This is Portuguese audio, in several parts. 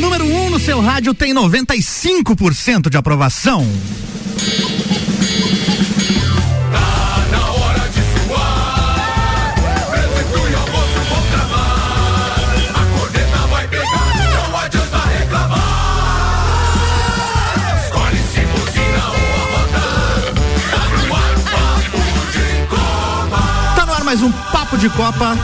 número 1 um no seu rádio tem 95% de aprovação. Tá mais um Papo de Copa.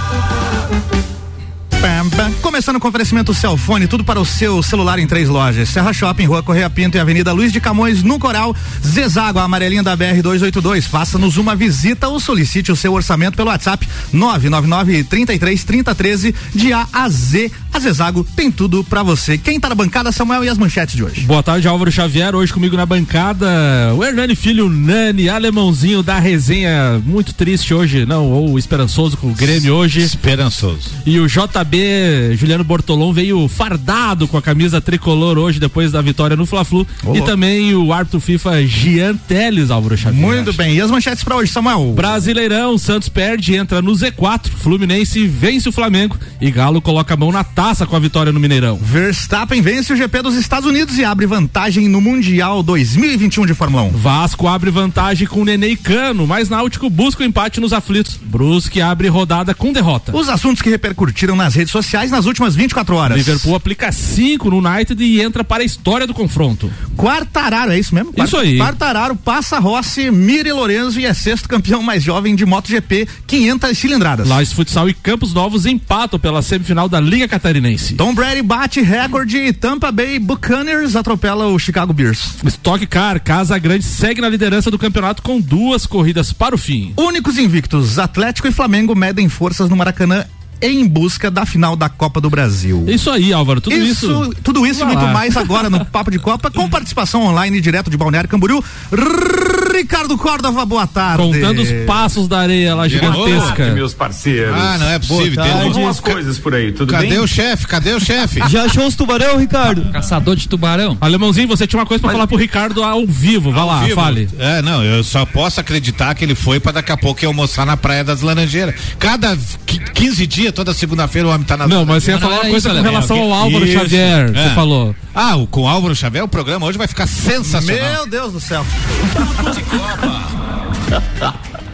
Começando com oferecimento Celfone, tudo para o seu celular em três lojas. Serra Shopping, Rua Correia Pinto e Avenida Luiz de Camões, no Coral. Zezago, a amarelinha da BR 282. Faça-nos uma visita ou solicite o seu orçamento pelo WhatsApp 999 33 3013 de A a Z. A Zezago tem tudo para você. Quem tá na bancada, Samuel, e as manchetes de hoje? Boa tarde, Álvaro Xavier. Hoje comigo na bancada, o Hernani Filho Nani, alemãozinho da resenha. Muito triste hoje, não, ou esperançoso com o Grêmio hoje. Esperançoso. E o JB Juliano Bortolom veio fardado com a camisa tricolor hoje, depois da vitória no Fla-Flu. E também o árbitro FIFA Gian Teles, Álvaro Xavier. Muito bem. E as manchetes para hoje, Samuel? Brasileirão, Santos perde, entra no Z4, Fluminense vence o Flamengo e Galo coloca a mão na taça com a vitória no Mineirão. Verstappen vence o GP dos Estados Unidos e abre vantagem no Mundial 2021 de Fórmula 1. Vasco abre vantagem com Nenê e Cano, mas Náutico busca o empate nos aflitos. Brusque abre rodada com derrota. Os assuntos que repercutiram nas redes sociais nas últimas 24 horas. Liverpool aplica 5 no United e entra para a história do confronto. Quartararo, é isso mesmo? Isso aí. Quartararo passa Rossi, Miri Lorenzo e é sexto campeão mais jovem de MotoGP, 500 cilindradas. Lages Futsal e Campos Novos empatam pela semifinal da Liga Catarinense. Tom Brady bate recorde e Tampa Bay Buccaneers atropela o Chicago Bears. Stock Car, Casa Grande segue na liderança do campeonato com duas corridas para o fim. Únicos invictos, Atlético e Flamengo medem forças no Maracanã em busca da final da Copa do Brasil. Isso aí, Álvaro, tudo isso. isso tudo isso e muito mais agora no Papo de Copa, com participação online direto de Balneário Camboriú. Ricardo Córdova, boa tarde. Contando os passos da areia lá gigantesca. Olá, meus parceiros. Ah, não é possível. Tem Tem algumas coisas por aí, tudo Cadê bem? o chefe? Cadê o chefe? Já achou os tubarão, Ricardo? Caçador de tubarão. Alemãozinho, você tinha uma coisa pra falar pro Ricardo ao vivo. Vai lá, Vivo. fale. É, não, eu só posso acreditar que ele foi pra daqui a pouco almoçar na Praia das Laranjeiras. Cada qui- 15 dias, toda segunda-feira o homem tá na Não, mas você ia falar uma coisa com relação ao Álvaro Isso. Xavier. É. Você falou. Ah, o, com o Álvaro Xavier, o programa hoje vai ficar sensacional. Meu Deus do céu.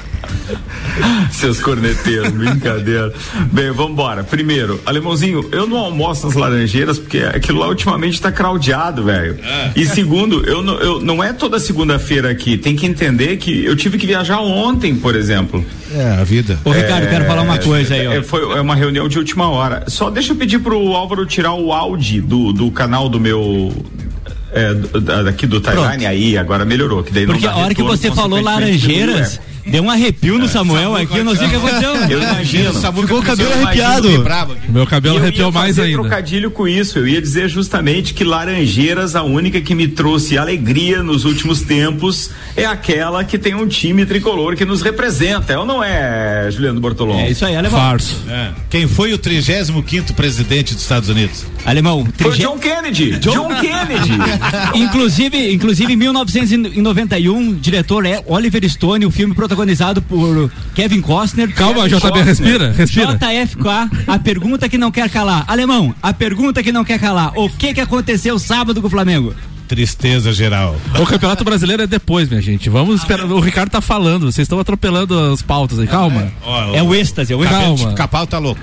Seus corneteiros, brincadeira. Bem, vambora. Primeiro, alemãozinho, eu não almoço nas laranjeiras porque aquilo lá ultimamente tá craudiado, velho. E segundo, eu, não- eu não é toda segunda-feira aqui. Tem que entender que eu tive que viajar ontem, por exemplo. É, a vida. Ô, Ricardo, quero falar uma coisa aí, ó. É, foi é uma reunião de última hora. Só deixa eu pedir pro Álvaro tirar o áudio do, do canal do meu. É, daqui do timeline aí, agora melhorou. Que daí não Porque dá a hora que retorno, você falou laranjeiras, deu um arrepio no Samuel aqui, eu não sei o que aconteceu. Eu imagino. Ficou o cabelo Eu arrepiado. meu cabelo eu arrepiou ia mais fazer ainda. trocadilho com isso. Eu ia dizer justamente que Laranjeiras, a única que me trouxe alegria nos últimos tempos, é aquela que tem um time tricolor que nos representa. É ou não é, Juliano Bortolom? É isso aí, alemão. Farso. É. Quem foi o 35 presidente dos Estados Unidos? Alemão, Foi John Kennedy. John, Kennedy. Inclusive, inclusive em 1991, o diretor é Oliver Stone, o filme protagonizado por Kevin Costner. Calma, Kevin JB, Costner. respira, respira. JFK, a pergunta que não quer calar. Alemão, a pergunta que não quer calar. O que que aconteceu sábado com o Flamengo? Tristeza geral. O Campeonato Brasileiro é depois, minha gente. Vamos esperar. O Ricardo tá falando, vocês estão atropelando as pautas aí. Calma. Ó, É o êxtase, é o êxtase. Calma. Capau tá louco.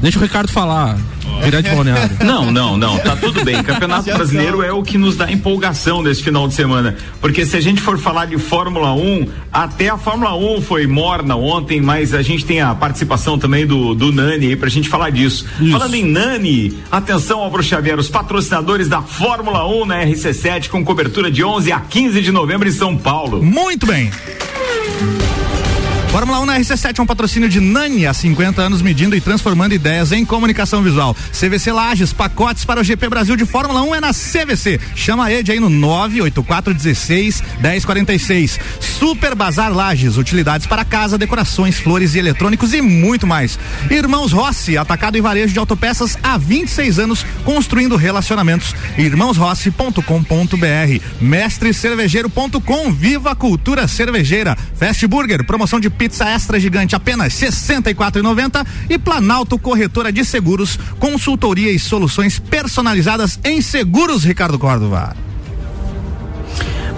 Deixa o Ricardo falar. Direto de balneário. Não, não, não, tá tudo bem. Campeonato Brasileiro é o que nos dá empolgação nesse final de semana. Porque se a gente for falar de Fórmula 1, até a Fórmula 1 foi morna ontem, mas a gente tem a participação também do, do Nani aí pra gente falar disso. Falando em Nani, atenção Álvaro Xavier, os patrocinadores da Fórmula 1 na RC7 com cobertura de 11 a 15 de novembro em São Paulo. Muito bem. Fórmula 1 na RC7 é um patrocínio de Nani há 50 anos medindo e transformando ideias em comunicação visual. CVC Lages, pacotes para o GP Brasil de Fórmula 1 é na CVC. Chama a Ed aí no 98416 1046. Super Bazar Lages, utilidades para casa, decorações, flores e eletrônicos e muito mais. Irmãos Rossi, atacado e varejo de autopeças há 26 anos, construindo relacionamentos. Irmãosrossi.com.br. Mestre Cervejeiro.com, viva a cultura cervejeira. Fast Burger, promoção de pizza extra gigante apenas 64,90 e Planalto Corretora de Seguros, consultoria e soluções personalizadas em seguros, Ricardo Córdova.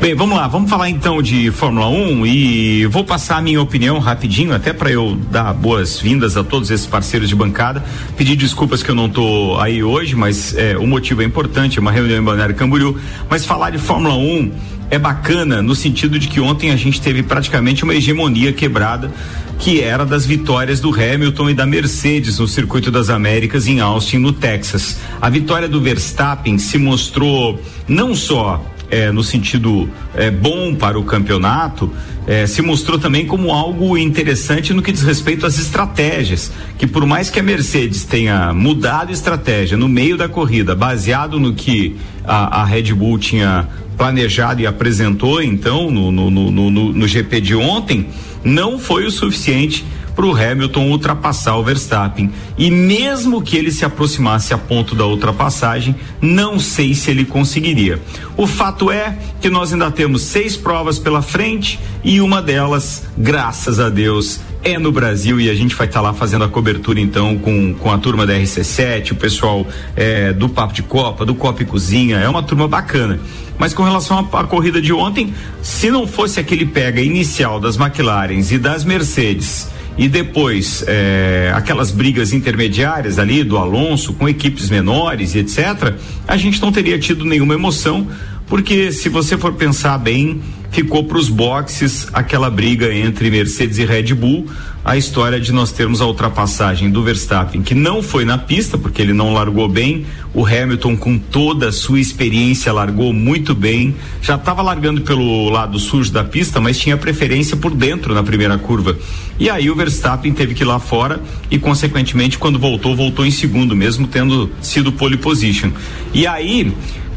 Bem, vamos lá, vamos falar então de Fórmula 1 e vou passar a minha opinião rapidinho, até para eu dar boas-vindas a todos esses parceiros de bancada. Pedir desculpas que eu não tô aí hoje, mas é, o motivo é importante, é uma reunião em Balneário Camboriú. Mas falar de Fórmula 1 é bacana no sentido de que ontem a gente teve praticamente uma hegemonia quebrada que era das vitórias do Hamilton e da Mercedes no Circuito das Américas em Austin, no Texas. A vitória do Verstappen se mostrou não só é, no sentido é, bom para o campeonato, é, se mostrou também como algo interessante no que diz respeito às estratégias. Que por mais que a Mercedes tenha mudado estratégia no meio da corrida, baseado no que a, a Red Bull tinha planejado e apresentou então no, no, no, no, no GP de ontem, não foi o suficiente para o Hamilton ultrapassar o Verstappen. E mesmo que ele se aproximasse a ponto da ultrapassagem, não sei se ele conseguiria. O fato é que nós ainda temos seis provas pela frente e uma delas, graças a Deus, é no Brasil e a gente vai estar tá lá fazendo a cobertura então com, com a turma da RC7, o pessoal é, do Papo de Copa, do Copa e Cozinha, é uma turma bacana. Mas com relação à corrida de ontem, se não fosse aquele pega inicial das McLarens e das Mercedes e depois é, aquelas brigas intermediárias ali do Alonso com equipes menores e etc., a gente não teria tido nenhuma emoção, porque se você for pensar bem, ficou para os boxes aquela briga entre Mercedes e Red Bull, a história de nós termos a ultrapassagem do Verstappen, que não foi na pista, porque ele não largou bem, o Hamilton, com toda a sua experiência, largou muito bem, já estava largando pelo lado sujo da pista, mas tinha preferência por dentro na primeira curva. E aí o Verstappen teve que ir lá fora e, consequentemente, quando voltou, voltou em segundo, mesmo tendo sido pole position. E aí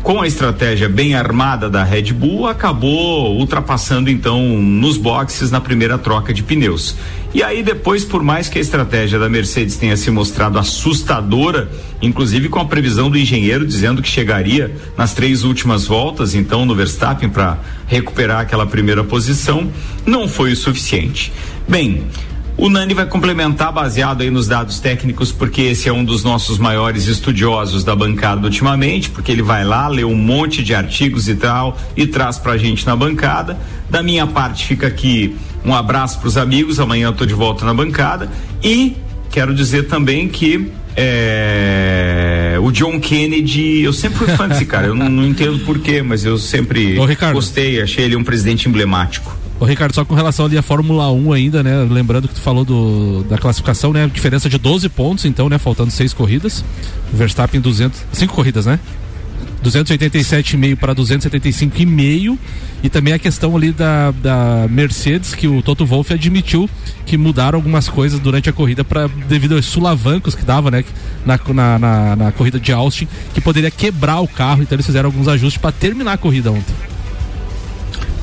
com a estratégia bem armada da Red Bull, acabou ultrapassando então nos boxes na primeira troca de pneus. E aí depois, por mais que a estratégia da Mercedes tenha se mostrado assustadora, inclusive com a previsão do engenheiro dizendo que chegaria nas três últimas voltas, então no Verstappen para recuperar aquela primeira posição, não foi o suficiente. Bem, o Nani vai complementar baseado aí nos dados técnicos, porque esse é um dos nossos maiores estudiosos da bancada ultimamente, porque ele vai lá, lê um monte de artigos e tal e traz pra gente na bancada. Da minha parte fica aqui um abraço para os amigos, amanhã eu tô de volta na bancada e quero dizer também que é, o John Kennedy, eu sempre fui fã desse cara, eu não, não entendo porquê, mas eu sempre Ô, gostei, achei ele um presidente emblemático. Ô Ricardo, só com relação ali à Fórmula 1 ainda, né? Lembrando que tu falou do, da classificação, né? Diferença de 12 pontos, então, né? Faltando seis corridas. Verstappen 200, cinco corridas, né? 287,5 para 275,5 e também a questão ali da, da Mercedes que o Toto Wolff admitiu que mudaram algumas coisas durante a corrida para devido aos sulavancos que dava né na, na, na, na corrida de Austin que poderia quebrar o carro então eles fizeram alguns ajustes para terminar a corrida ontem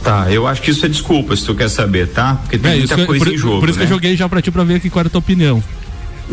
Tá, eu acho que isso é desculpa, se tu quer saber, tá? Porque tem é, muita coisa por, em jogo. Por isso né? que eu joguei já pra ti pra ver aqui qual era a tua opinião.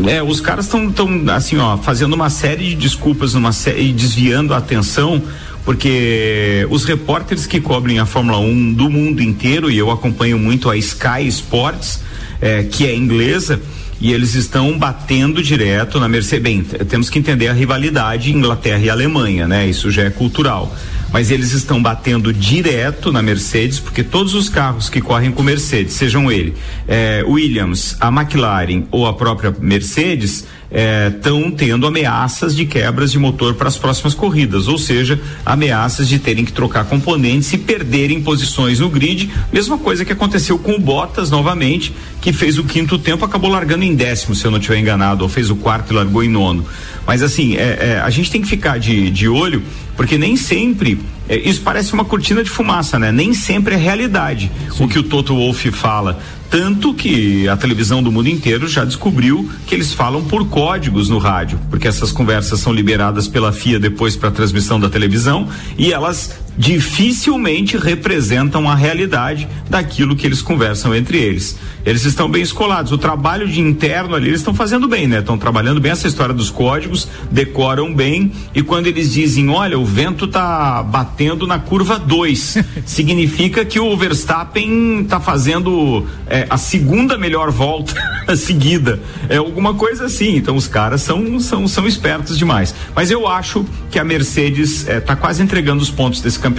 É, os caras estão tão, assim, ó, fazendo uma série de desculpas numa série, desviando a atenção, porque os repórteres que cobrem a Fórmula 1 do mundo inteiro, e eu acompanho muito a Sky Sports, é, que é inglesa, e eles estão batendo direto na Mercedes. Bem, temos que entender a rivalidade Inglaterra e Alemanha, né? Isso já é cultural mas eles estão batendo direto na Mercedes, porque todos os carros que correm com Mercedes, sejam ele eh, Williams, a McLaren ou a própria Mercedes, estão é, tendo ameaças de quebras de motor para as próximas corridas, ou seja, ameaças de terem que trocar componentes e perderem posições no grid. Mesma coisa que aconteceu com o Bottas novamente, que fez o quinto tempo, acabou largando em décimo, se eu não estiver enganado, ou fez o quarto e largou em nono. Mas assim, é, a gente tem que ficar de, de olho, porque nem sempre é, isso parece uma cortina de fumaça, né? Nem sempre é realidade Sim. o que o Toto Wolff fala. Tanto que a televisão do mundo inteiro já descobriu que eles falam por códigos no rádio, porque essas conversas são liberadas pela FIA depois para transmissão da televisão e elas dificilmente representam a realidade daquilo que eles conversam entre eles. Eles estão bem escolados. O trabalho de interno ali, eles estão fazendo bem, né? Estão trabalhando bem essa história dos códigos, decoram bem. E quando eles dizem, olha, o vento tá batendo na curva 2, significa que o Verstappen tá fazendo é, a segunda melhor volta seguida. É alguma coisa assim. Então os caras são, são, são espertos demais. Mas eu acho que a Mercedes é, tá quase entregando os pontos desse campeonato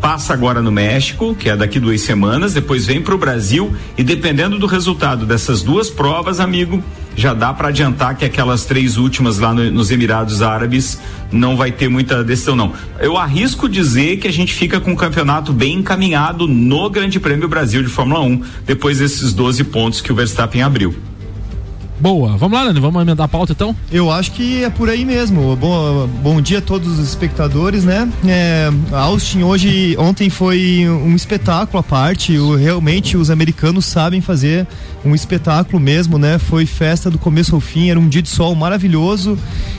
passa agora no México, que é daqui duas semanas, depois vem para o Brasil e dependendo do resultado dessas duas provas, amigo, já dá para adiantar que aquelas três últimas lá no, nos Emirados Árabes não vai ter muita decisão não. Eu arrisco dizer que a gente fica com o campeonato bem encaminhado no Grande Prêmio Brasil de Fórmula 1 depois desses 12 pontos que o Verstappen abriu. Boa. Vamos lá, Dani, vamos emendar a pauta então? Eu acho que é por aí mesmo. Bom, bom dia a todos os espectadores, né? É, Austin hoje, ontem foi um espetáculo à parte. O, realmente os americanos sabem fazer um espetáculo mesmo, né? Foi festa do começo ao fim, era um dia de sol maravilhoso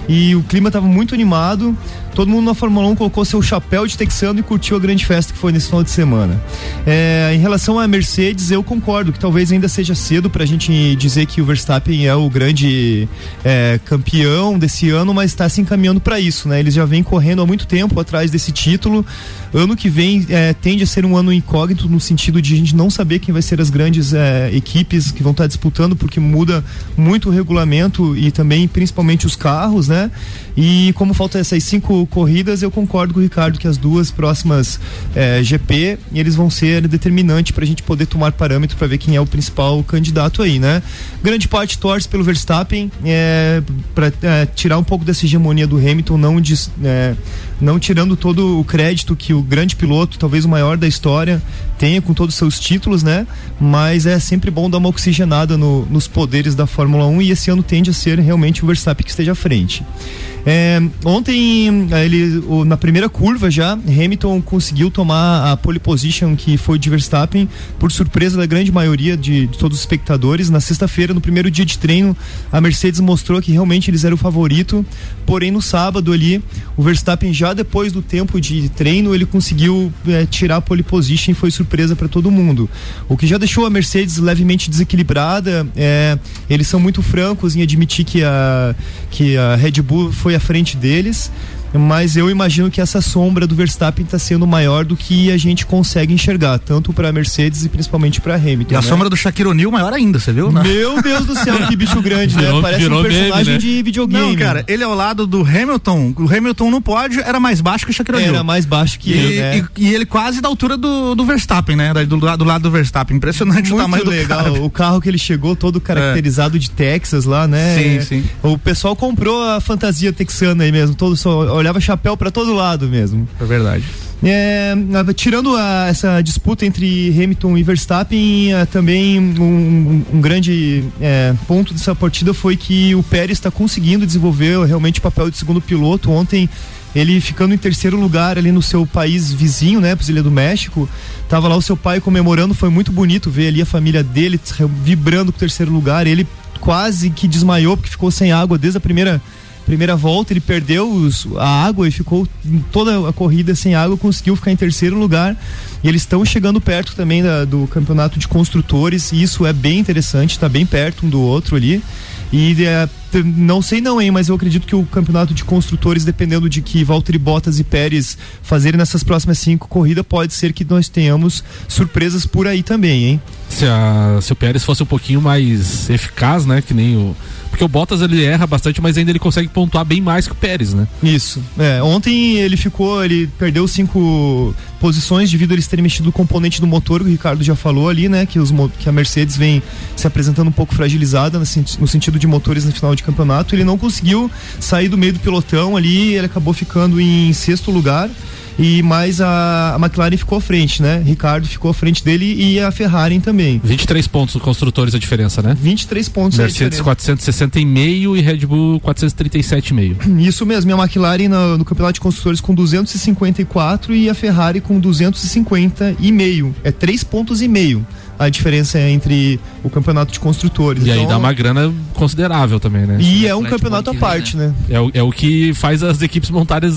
e o clima estava muito animado todo mundo na Fórmula 1 colocou seu chapéu de texano e curtiu a grande festa que foi nesse final de semana. É, em relação à Mercedes, eu concordo que talvez ainda seja cedo para a gente dizer que o Verstappen é o grande é, campeão desse ano, mas está se encaminhando para isso, né? Eles já vêm correndo há muito tempo atrás desse título. Ano que vem é, tende a ser um ano incógnito no sentido de a gente não saber quem vai ser as grandes é, equipes que vão estar disputando, porque muda muito o regulamento e também principalmente os carros, né? E como faltam essas cinco corridas, eu concordo com o Ricardo que as duas próximas é, GP eles vão ser determinantes para a gente poder tomar parâmetro para ver quem é o principal candidato aí, né? Grande parte torce pelo Verstappen é, para é, tirar um pouco dessa hegemonia do Hamilton, não, diz, é, não tirando todo o crédito que o grande piloto, talvez o maior da história, tenha com todos os seus títulos, né? Mas é sempre bom dar uma oxigenada no, nos poderes da Fórmula 1 e esse ano tende a ser realmente o Verstappen que esteja à frente. É, ontem, eh, ele, na primeira curva já, Hamilton conseguiu tomar a pole position que foi de Verstappen, por surpresa da grande maioria de, de todos os espectadores. Na sexta-feira, no primeiro dia de treino, a Mercedes mostrou que realmente eles eram o favorito. Porém, no sábado ali, o Verstappen, já depois do tempo de treino, ele conseguiu é, tirar a pole position e foi surpresa para todo mundo. O que já deixou a Mercedes levemente desequilibrada. É, eles são muito francos em admitir que a, que a Red Bull foi à frente deles mas eu imagino que essa sombra do Verstappen está sendo maior do que a gente consegue enxergar, tanto para Mercedes e principalmente para Hamilton. E a né? sombra do Shaquille O'Neal maior ainda, você viu? Né? Meu Deus do céu, que bicho grande, né? virou? Parece um personagem meme, né? de videogame. Não, cara, ele ao lado do Hamilton, o Hamilton no pódio era mais baixo que o Shaquille O'Neal. Era mais baixo que e, ele, né? e, e, ele quase da altura do, do Verstappen, né? Do, do, do lado do Verstappen. Impressionante Muito o tamanho legal. do carro. O carro que ele chegou todo caracterizado é. de Texas lá, né? Sim, sim. O pessoal comprou a fantasia texana aí mesmo, todo só olhava chapéu para todo lado mesmo. É verdade. É, tirando a, essa disputa entre Hamilton e Verstappen, é, também um, um grande é, ponto dessa partida foi que o Pérez está conseguindo desenvolver realmente o papel de segundo piloto. Ontem ele ficando em terceiro lugar ali no seu país vizinho, né, Ilha do México. Tava lá o seu pai comemorando, foi muito bonito ver ali a família dele vibrando com o terceiro lugar. Ele quase que desmaiou porque ficou sem água desde a primeira primeira volta ele perdeu os, a água e ficou toda a corrida sem água, conseguiu ficar em terceiro lugar. E eles estão chegando perto também da, do campeonato de construtores, e isso é bem interessante, está bem perto um do outro ali. E é, não sei não, hein, mas eu acredito que o campeonato de construtores, dependendo de que Valtteri Bottas e Pérez fazerem nessas próximas cinco corridas, pode ser que nós tenhamos surpresas por aí também, hein? Se, a, se o Pérez fosse um pouquinho mais eficaz, né, que nem o porque o Bottas ele erra bastante, mas ainda ele consegue pontuar bem mais que o Pérez, né? Isso. É, ontem ele ficou, ele perdeu cinco posições devido a eles terem mexido o componente do motor, o Ricardo já falou ali, né? Que, os, que a Mercedes vem se apresentando um pouco fragilizada no sentido de motores no final de campeonato. Ele não conseguiu sair do meio do pelotão ali, ele acabou ficando em sexto lugar e mais a, a McLaren ficou à frente, né? Ricardo ficou à frente dele e a Ferrari também. 23 pontos dos construtores a diferença, né? 23 pontos Mercedes 460,5 e Red Bull 437,5. Isso mesmo, e a McLaren no, no campeonato de construtores com 254 e a Ferrari com 250,5. É três pontos e meio a diferença entre o campeonato de construtores. E aí Então, dá uma grana considerável também, né? E é um campeonato à parte, né? É o, é o que faz as equipes montarem,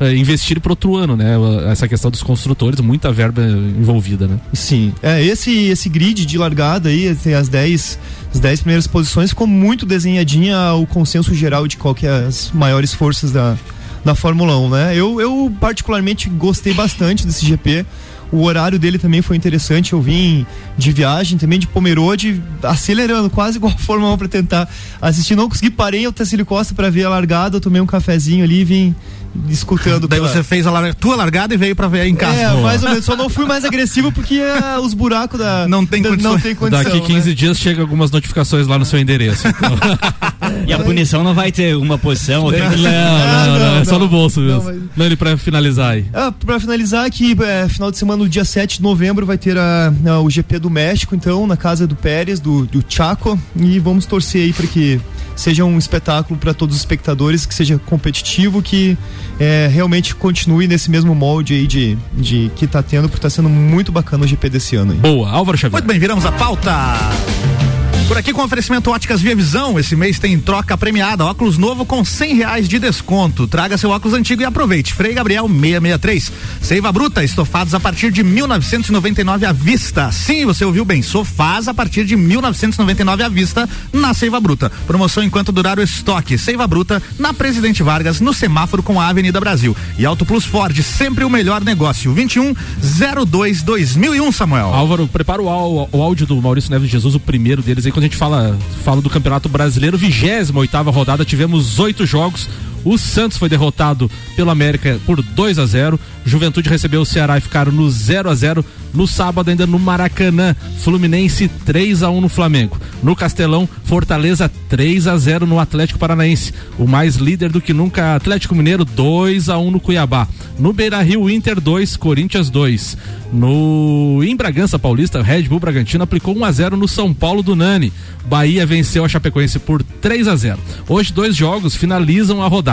eh, investir pro outro ano, né? Essa questão dos construtores, muita verba envolvida, né? Sim. É, esse, esse grid de largada aí, tem as 10 as 10 primeiras posições, ficou muito desenhadinha o consenso geral de qual que é as maiores forças da, da Fórmula 1, né? Eu, eu particularmente gostei bastante desse GP. O horário dele também foi interessante. Eu vim de viagem também de Pomerode, acelerando, quase igual a Fórmula 1 para tentar assistir. Não consegui, parei em Otacílio Costa para ver a largada. Eu tomei um cafezinho ali e vim escutando. Daí pela- você fez a lar- tua largada e veio pra ver em casa. É, mais ou menos. Só não fui mais agressivo porque é, os buracos da. Não tem da- condições. Não tem condição. Daqui 15 né? dias chega algumas notificações lá no seu endereço. Então... E a punição não vai ter uma posição, outra não, não, não, não, é só no bolso Não, mesmo. mas- Não, ele pra finalizar aí. Ah, pra finalizar aqui, é, final de semana, no dia 7 de novembro, vai ter a, a- o GP do México, então, na casa do Pérez, do, do Chaco, e vamos torcer aí para que seja um espetáculo para todos os espectadores, que seja competitivo, que é, realmente continue nesse mesmo molde aí de, de que tá tendo, porque tá sendo muito bacana o GP desse ano aí. Boa, Álvaro Xavier. Muito bem, viramos a pauta. Por aqui com oferecimento Óticas Via Visão, esse mês tem troca premiada, óculos novo com cem reais de desconto. Traga seu óculos antigo e aproveite. Frei Gabriel 663. Seiva Bruta, estofados a partir de 1999 à vista. Sim, você ouviu bem, sofás a partir de 1999 à vista na Seiva Bruta. Promoção enquanto durar o estoque. Seiva Bruta na Presidente Vargas, no semáforo com a Avenida Brasil. E Auto Plus Ford, sempre o melhor negócio. 21 02 2001, Samuel. Álvaro, prepara o, o áudio do Maurício Neves Jesus, o primeiro deles. Aí quando a gente fala, fala do Campeonato Brasileiro, 28 oitava rodada, tivemos oito jogos. O Santos foi derrotado pelo América por 2 a 0 Juventude recebeu o Ceará e ficaram no 0 a 0 No sábado, ainda no Maracanã, Fluminense 3 a 1 no Flamengo. No Castelão, Fortaleza 3 a 0 no Atlético Paranaense. O mais líder do que nunca, Atlético Mineiro 2 a 1 no Cuiabá. No Beira Rio, Inter 2, Corinthians 2. No em Bragança Paulista, Red Bull Bragantino aplicou 1 a 0 no São Paulo do Nani. Bahia venceu a Chapecoense por 3 a 0. Hoje dois jogos finalizam a rodada.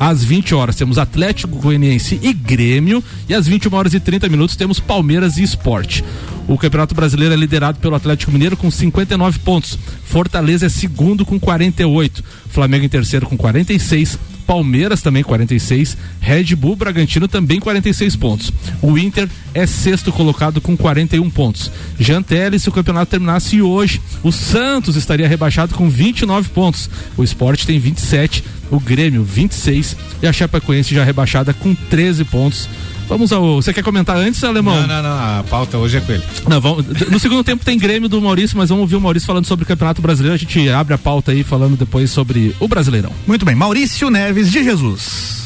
Às 20 horas temos Atlético Goianiense e Grêmio e às 21 horas e 30 minutos temos Palmeiras e Esporte. O Campeonato Brasileiro é liderado pelo Atlético Mineiro com 59 pontos. Fortaleza é segundo com 48. Flamengo em terceiro com 46. Palmeiras também 46, Red Bull Bragantino também 46 pontos. O Inter é sexto colocado com 41 pontos. Jantelli, se o campeonato terminasse hoje, o Santos estaria rebaixado com 29 pontos. O Sport tem 27, o Grêmio 26 e a Chapecoense já rebaixada com 13 pontos. Vamos ao. Você quer comentar antes, Alemão? Não, não, não. A pauta hoje é com ele. Não, vamos, no segundo tempo tem Grêmio do Maurício, mas vamos ouvir o Maurício falando sobre o Campeonato Brasileiro. A gente abre a pauta aí falando depois sobre o Brasileirão. Muito bem, Maurício Neves de Jesus.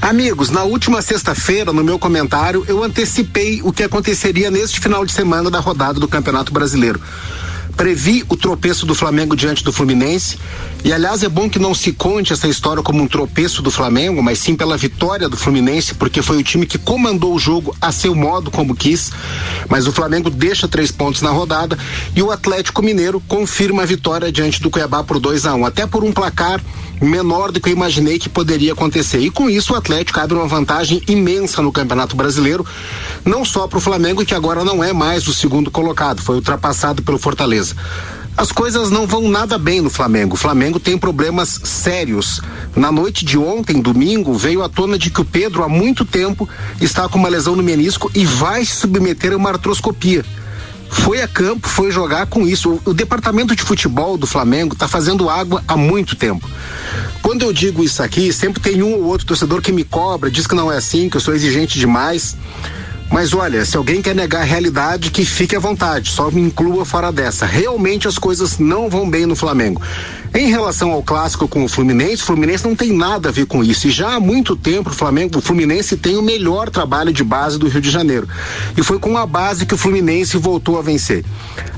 Amigos, na última sexta-feira, no meu comentário, eu antecipei o que aconteceria neste final de semana da rodada do Campeonato Brasileiro. Previ o tropeço do Flamengo diante do Fluminense. E aliás, é bom que não se conte essa história como um tropeço do Flamengo, mas sim pela vitória do Fluminense, porque foi o time que comandou o jogo a seu modo, como quis. Mas o Flamengo deixa três pontos na rodada e o Atlético Mineiro confirma a vitória diante do Cuiabá por 2 a 1 um, até por um placar menor do que eu imaginei que poderia acontecer. E com isso o Atlético abre uma vantagem imensa no Campeonato Brasileiro, não só para o Flamengo, que agora não é mais o segundo colocado, foi ultrapassado pelo Fortaleza. As coisas não vão nada bem no Flamengo. O Flamengo tem problemas sérios. Na noite de ontem, domingo, veio à tona de que o Pedro, há muito tempo, está com uma lesão no menisco e vai se submeter a uma artroscopia foi a campo, foi jogar com isso. O, o departamento de futebol do Flamengo está fazendo água há muito tempo. Quando eu digo isso aqui, sempre tem um ou outro torcedor que me cobra, diz que não é assim, que eu sou exigente demais. Mas olha, se alguém quer negar a realidade, que fique à vontade, só me inclua fora dessa. Realmente as coisas não vão bem no Flamengo. Em relação ao clássico com o Fluminense, o Fluminense não tem nada a ver com isso. E já há muito tempo o Flamengo, o Fluminense tem o melhor trabalho de base do Rio de Janeiro. E foi com a base que o Fluminense voltou a vencer.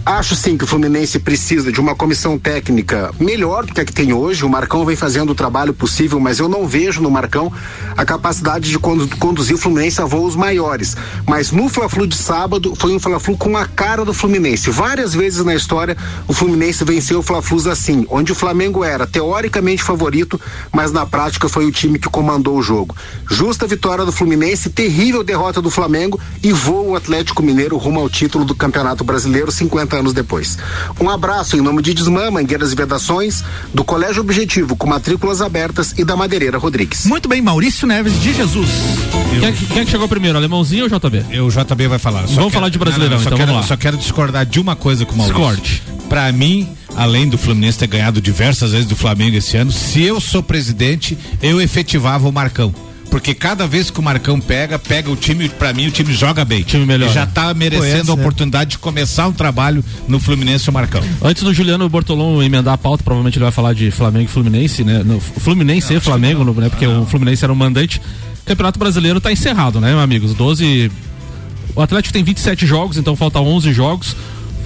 Acho sim que o Fluminense precisa de uma comissão técnica melhor do que a que tem hoje. O Marcão vem fazendo o trabalho possível, mas eu não vejo no Marcão a capacidade de condu conduzir o Fluminense a voos maiores. Mas no Fla-Flu de sábado foi um Fla-Flu com a cara do Fluminense. Várias vezes na história o Fluminense venceu o Fla-Flus assim, onde o Flamengo era teoricamente favorito, mas na prática foi o time que comandou o jogo. Justa vitória do Fluminense, terrível derrota do Flamengo e voa o Atlético Mineiro rumo ao título do Campeonato Brasileiro 50 anos depois. Um abraço em nome de Desmã, Mangueiras e Vedações, do Colégio Objetivo, com matrículas abertas e da Madeireira Rodrigues. Muito bem, Maurício Neves de Jesus. Quem, é que- quem é chegou primeiro, Alemãozinho ou JB? Eu, o JB vai falar. Só Vamos falar de Brasileirão, só então, quero, vamos lá. Só quero discordar de uma coisa com o Maurício. Discorde. Pra mim, além do Fluminense ter ganhado diversas vezes do Flamengo esse ano, se eu sou presidente, eu efetivava o Marcão. Porque cada vez que o Marcão pega, pega o time, pra mim o time joga bem. Time melhor. E já tá merecendo Conhece, a né? oportunidade de começar um trabalho no Fluminense o Marcão. Antes do Juliano Bortolom emendar a pauta, provavelmente ele vai falar de Flamengo e Fluminense, né? No, Fluminense e Flamengo, no- né? Porque o Fluminense era o mandante. O Campeonato Brasileiro tá encerrado, né, meus amigos? 12. O Atlético tem 27 jogos, então falta 11 jogos.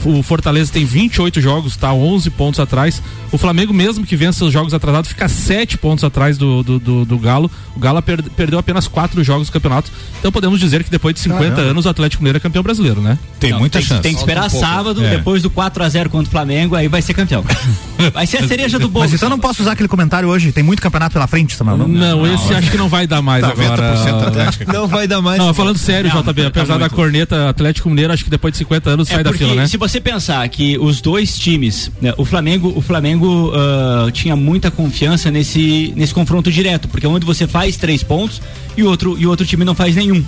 O Fortaleza tem 28 jogos, tá 11 pontos atrás. O Flamengo, mesmo que vença os jogos atrasados, fica 7 pontos atrás do, do, do- do Galo. O Galo per- perdeu apenas 4 jogos do campeonato. Então podemos dizer que depois de 50 anos o Atlético Mineiro é campeão brasileiro, né? Tem Não, muita tem, chance. Tem que esperar sábado, É. depois do 4x0 contra o Flamengo, aí vai ser campeão. Vai ser a cereja do bolo. Mas então eu não posso usar aquele comentário hoje. Tem muito campeonato pela frente, Samuel. Não, Não, esse acho que não vai dar mais 90% agora. Atlético. Não vai dar mais. Não, falando sério, Não, JB, tá apesar da corneta Atlético Mineiro, acho que depois de 50 anos sai É da porque fila, né? se você pensar que os dois times, né, o Flamengo, o Flamengo ah, tinha muita confiança nesse, nesse confronto direto, porque onde você faz três pontos e o outro e outro time não faz nenhum.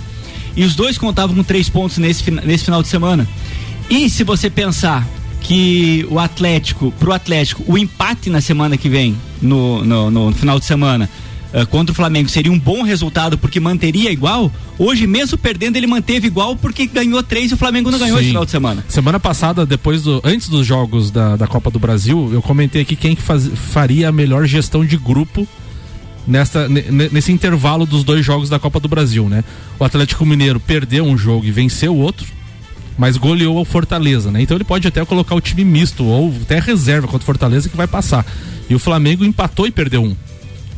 E os dois contavam com três pontos nesse, nesse final de semana. E se você pensar que o Atlético, pro Atlético, o empate na semana que vem, no, no, no final de semana, ah, contra o Flamengo seria um bom resultado porque manteria igual, hoje mesmo perdendo ele manteve igual porque ganhou três e o Flamengo não ganhou Sim. esse final de semana. Semana passada, depois do, antes dos jogos da, da Copa do Brasil, eu comentei aqui quem que faz- faria a melhor gestão de grupo nesta, ne- ne- nesse intervalo dos dois jogos da Copa do Brasil, né? O Atlético Mineiro perdeu um jogo e venceu o outro, mas goleou o Fortaleza, né? Então ele pode até colocar o time misto ou até reserva contra o Fortaleza que vai passar. E o Flamengo empatou e perdeu um.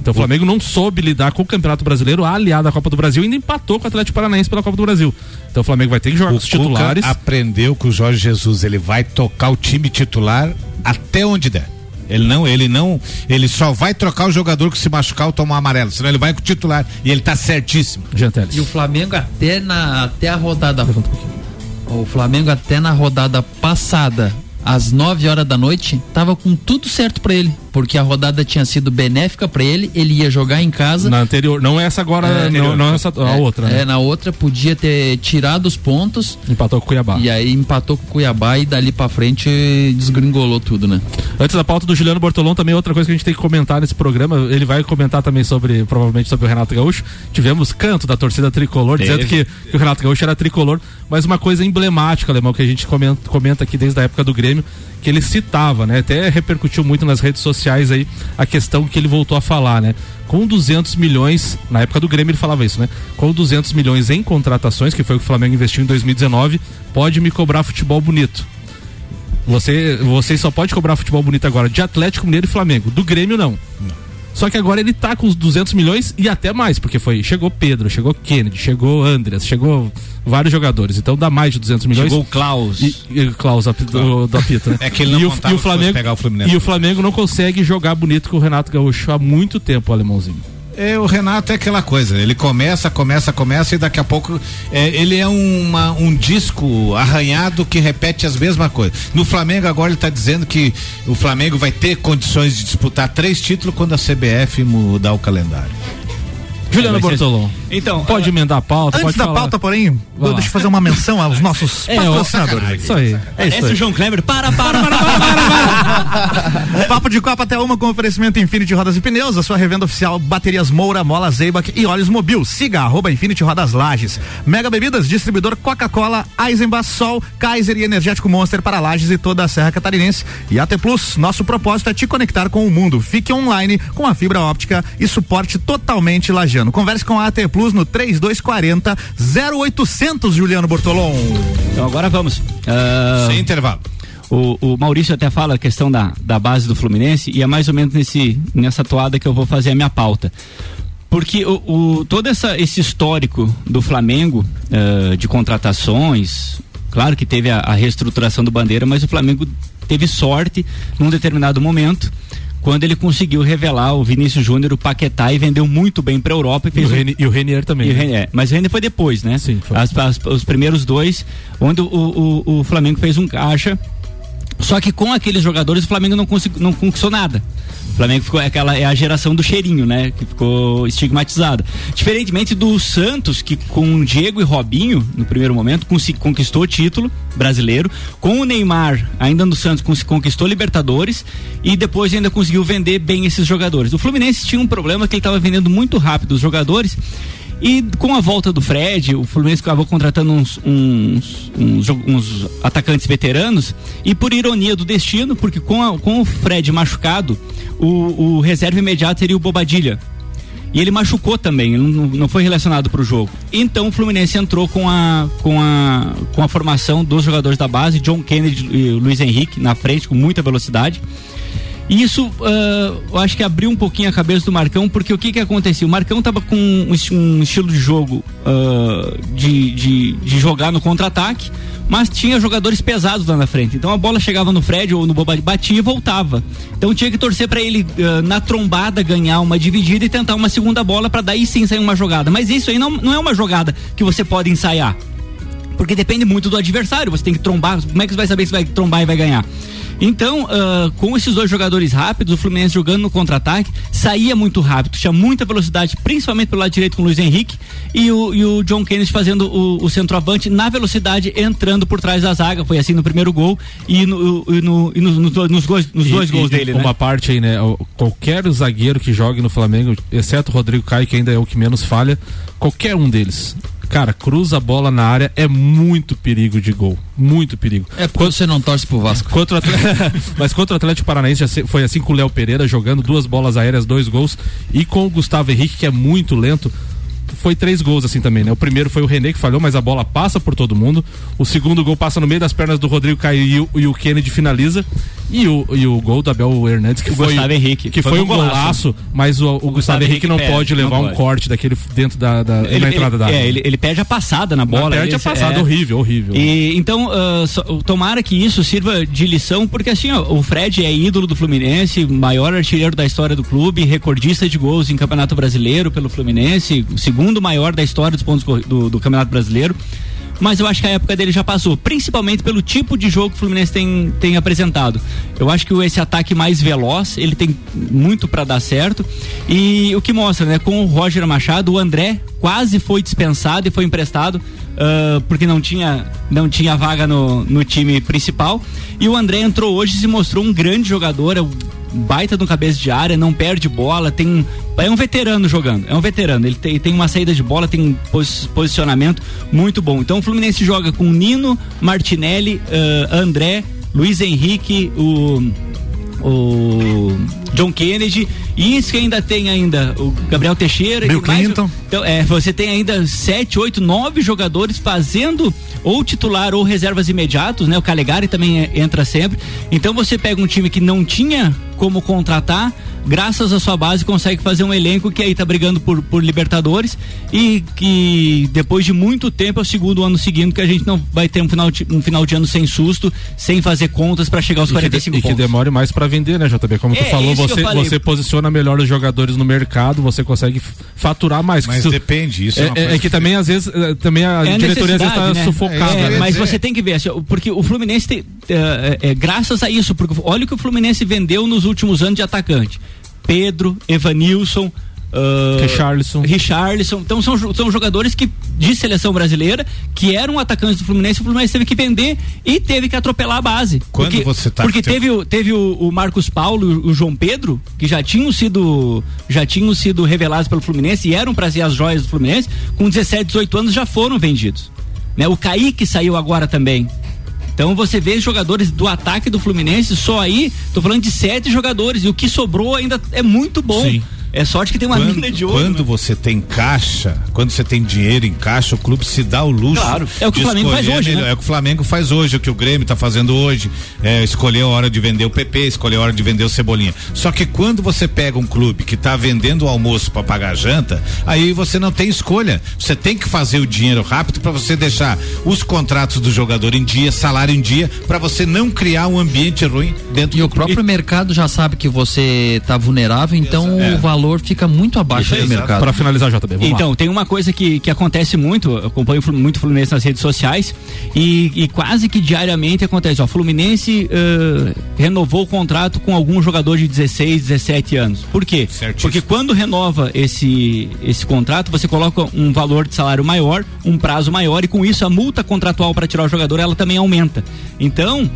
Então o Flamengo não soube lidar com o Campeonato Brasileiro, aliado à Copa do Brasil, e ainda empatou com o Atlético Paranaense pela Copa do Brasil. Então o Flamengo vai ter que jogar O com os titulares. Cuca aprendeu com o Jorge Jesus, ele vai tocar o time titular até onde der. Ele não, ele não, ele só vai trocar o jogador que se machucar ou tomar amarelo, senão ele vai com o titular e ele tá certíssimo. Janteles. E o Flamengo até na até a rodada o Flamengo até na rodada passada às 9 horas da noite tava com tudo certo pra ele, porque a rodada tinha sido benéfica pra ele, ele ia jogar em casa. Na anterior, não essa agora, É, não, não essa, a É, outra, né? É, na outra podia ter tirado os pontos Empatou com o Cuiabá. e aí empatou com o Cuiabá e dali pra frente desgringolou tudo, né? Antes da pauta do Juliano Bortolom, também outra coisa que a gente tem que comentar nesse programa, ele vai comentar também sobre, provavelmente sobre o Renato Gaúcho. Tivemos canto da torcida tricolor, dizendo que, que o Renato Gaúcho era tricolor, mas uma coisa emblemática, Alemão, que a gente comenta, comenta aqui desde a época do Grêmio, que ele citava, né? Até repercutiu muito nas redes sociais aí a questão que ele voltou a falar, né? Com 200 milhões, na época do Grêmio ele falava isso, né? Com 200 milhões em contratações, que foi o que o Flamengo investiu em 2019, pode me cobrar futebol bonito. Você, você só pode cobrar futebol bonito agora de Atlético Mineiro e Flamengo. Do Grêmio, não. Só que agora ele tá com os 200 milhões e até mais, porque foi chegou Pedro, chegou Kennedy, chegou Andreas, chegou vários jogadores. Então dá mais de 200 milhões. Chegou o Klaus. E, e Klaus api- do, do apito, né? É que ele não e o, e o Flamengo pegar o Fluminense. E o Flamengo não consegue jogar bonito com o Renato Gaúcho há muito tempo, o alemãozinho. É, o Renato é aquela coisa, ele começa, começa, começa e daqui a pouco é, ele é uma, um disco arranhado que repete as mesmas coisas. No Flamengo agora ele está dizendo que o Flamengo vai ter condições de disputar três títulos quando a CBF mudar o calendário. Ser- Bortolom. Então, Pode emendar a pauta, Antes da falar. pauta, porém, Vai deixa eu fazer uma menção aos nossos É, patrocinadores. Isso aí. É isso Esse aí. o João Kleber. Para, para, para, para. Papo de Copa até uma com oferecimento Infinity Rodas e Pneus, a sua revenda oficial Baterias Moura, Mola Zeibach e Óleos Mobil. Siga arroba Infinity Rodas Lages. Mega Bebidas, distribuidor Coca-Cola, Eisenbach, Sol, Kaiser e Energético Monster para Lages e toda a Serra Catarinense. E AT Plus, nosso propósito é te conectar com o mundo. Fique online com a fibra óptica e suporte totalmente lajano. Converse com a AT Plus no 3240 0800, Juliano Bortolom. Então agora vamos. Ah, Sem intervalo. o, o Maurício até fala a questão da, da base do Fluminense e é mais ou menos nesse, nessa toada que eu vou fazer a minha pauta. Porque o, o, todo essa, esse histórico do Flamengo uh, de contratações, claro que teve a, a reestruturação do Bandeira, mas o Flamengo teve sorte num determinado momento quando ele conseguiu revelar o Vinícius Júnior, o Paquetá e vendeu muito bem para a Europa e fez e o, um... Reni, e o Renier também. O né? Renier, mas o Renier foi depois, né? Sim, foi. As, as, os primeiros dois, onde o, o, o Flamengo fez um caixa. Só que com aqueles jogadores o Flamengo não, conseguiu, não conquistou nada. Flamengo ficou é aquela é a geração do cheirinho, né? Que ficou estigmatizada. Diferentemente do Santos, que com Diego e Robinho, no primeiro momento, conquistou o título brasileiro. Com o Neymar, ainda no Santos, conquistou Libertadores e depois ainda conseguiu vender bem esses jogadores. O Fluminense tinha um problema que ele estava vendendo muito rápido os jogadores e com a volta do Fred, o Fluminense acabou contratando uns, uns, uns, uns, atacantes veteranos. E por ironia do destino, porque com, a, com o Fred machucado, o, o reserva imediato seria o Bobadilha. E ele machucou também, não, não foi relacionado para o jogo. Então o Fluminense entrou com a, com, a, com a formação dos jogadores da base, John Kennedy e Luiz Henrique na frente, com muita velocidade. E isso, uh, eu acho que abriu um pouquinho a cabeça do Marcão, porque o que que acontecia? O Marcão tava com um, um estilo de jogo uh, de, de, de jogar no contra-ataque, mas tinha jogadores pesados lá na frente. Então a bola chegava no Fred ou no Boba, batia e voltava. Então tinha que torcer para ele uh, na trombada ganhar uma dividida e tentar uma segunda bola para daí sim sair uma jogada. Mas isso aí não, não é uma jogada que você pode ensaiar. Porque depende muito do adversário, você tem que trombar. Como é que você vai saber se vai trombar e vai ganhar? Então, uh, com esses dois jogadores rápidos, o Fluminense jogando no contra-ataque, saía muito rápido, tinha muita velocidade, principalmente pelo lado direito com o Luiz Henrique e o, e o John Kennedy fazendo o, o, centroavante na velocidade, entrando por trás da zaga. Foi assim no primeiro gol e, no, e, no, e no, no, nos, gols, nos dois gols dele. Uma né? parte aí, né? Qualquer zagueiro que jogue no Flamengo, exceto o Rodrigo Caio, que ainda é o que menos falha, qualquer um deles cara, cruza a bola na área, é muito perigo de gol. Muito perigo. É porque Quando, você não torce pro Vasco. Contra Atlético, mas contra o Atlético Paranaense já foi assim com o Léo Pereira, jogando duas bolas aéreas, dois gols. E com o Gustavo Henrique, que é muito lento foi três gols assim também, né? O primeiro foi o René que falhou, mas a bola passa por todo mundo. O segundo gol passa no meio das pernas do Rodrigo Caio e o, e o Kennedy finaliza. E o, e o gol do Abel Hernandes, que o foi, Gustavo Henrique. que foi, foi um golaço, golaço mas o, o, Gustavo, Gustavo Henrique não pede, pode levar não um pode. corte daquele dentro da, da ele, na entrada ele, da área. É, ele, ele perde a passada na bola. Não, perde a passada, é, horrível, horrível. E, então, uh, so, tomara que isso sirva de lição, porque assim, ó, o Fred é ídolo do Fluminense, maior artilheiro da história do clube, recordista de gols em Campeonato Brasileiro pelo Fluminense, segundo maior da história dos pontos do, do Campeonato Brasileiro mas eu acho que a época dele já passou, principalmente pelo tipo de jogo que o Fluminense tem, tem apresentado. Eu acho que esse ataque mais veloz, ele tem muito para dar certo. E o que mostra, né, com o Roger Machado, o André quase foi dispensado e foi emprestado uh, porque não tinha não tinha vaga no, no time principal. E o André entrou hoje e se mostrou um grande jogador, é baita no cabeça de área, não perde bola, tem é um veterano jogando, é um veterano. Ele tem, tem uma saída de bola, tem um posicionamento muito bom. Então o Fluminense joga com Nino, Martinelli, uh, André, Luiz Henrique, o o John Kennedy e isso que ainda tem ainda o Gabriel Teixeira Bill Clinton então é você tem ainda sete oito nove jogadores fazendo ou titular ou reservas imediatos né o Calegari também é, entra sempre então você pega um time que não tinha como contratar graças à sua base, consegue fazer um elenco que aí tá brigando por, por Libertadores e que depois de muito tempo é o segundo ano seguindo que a gente não vai ter um final de, um final de ano sem susto, sem fazer contas para chegar aos e 45 que, pontos. E que demore mais para vender, né, JB? Como é, tu falou, você, você posiciona melhor os jogadores no mercado, você consegue faturar mais. Mas isso, depende, isso é, é, é que também às vezes eh, também a é diretoria às vezes tá né? sufocada. É, né? mas você tem que ver, assim, porque o Fluminense tem, é, graças a isso, porque olha o que o Fluminense vendeu nos últimos anos de atacante. Pedro, Evanilson, Uh, Richarlison. Richarlison. Então são, são jogadores que de seleção brasileira que eram atacantes do Fluminense. O Fluminense teve que vender e teve que atropelar a base. Quando porque, você tá Porque teve, o, teve o, o Marcos Paulo o João Pedro, que já tinham sido já tinham sido revelados pelo Fluminense e eram para ser as joias do Fluminense, com 17, 18 anos já foram vendidos. Né? O Kaique saiu agora também. Então você vê jogadores do ataque do Fluminense, só aí, tô falando de sete jogadores, e o que sobrou ainda é muito bom. Sim. É sorte que tem uma quando, mina de ouro. Quando né? você tem caixa, quando você tem dinheiro em caixa, o clube se dá o luxo. Claro, é o que de o Flamengo faz escolher hoje, melhor. né? É o que o Flamengo faz hoje, o que o Grêmio está fazendo hoje. É, escolher a hora de vender o PP, escolher a hora de vender o Cebolinha. Só que quando você pega um clube que está vendendo o almoço para pagar a janta, aí você não tem escolha. Você tem que fazer o dinheiro rápido para você deixar os contratos do jogador em dia, salário em dia, para você não criar um ambiente ruim dentro E do o próprio mercado já sabe que você está vulnerável, então É. o valor fica muito abaixo do mercado. Para finalizar, JB, vamos Então, lá. tem uma coisa que, que acontece muito, eu acompanho muito Fluminense nas redes sociais e, e quase que diariamente acontece, ó, Fluminense ãh, renovou o contrato com algum jogador de 16, 17 anos. Por quê? Certíssimo. Porque quando renova esse, esse contrato, você coloca um valor de salário maior, um prazo maior e com isso a multa contratual para tirar o jogador ela também aumenta. Então,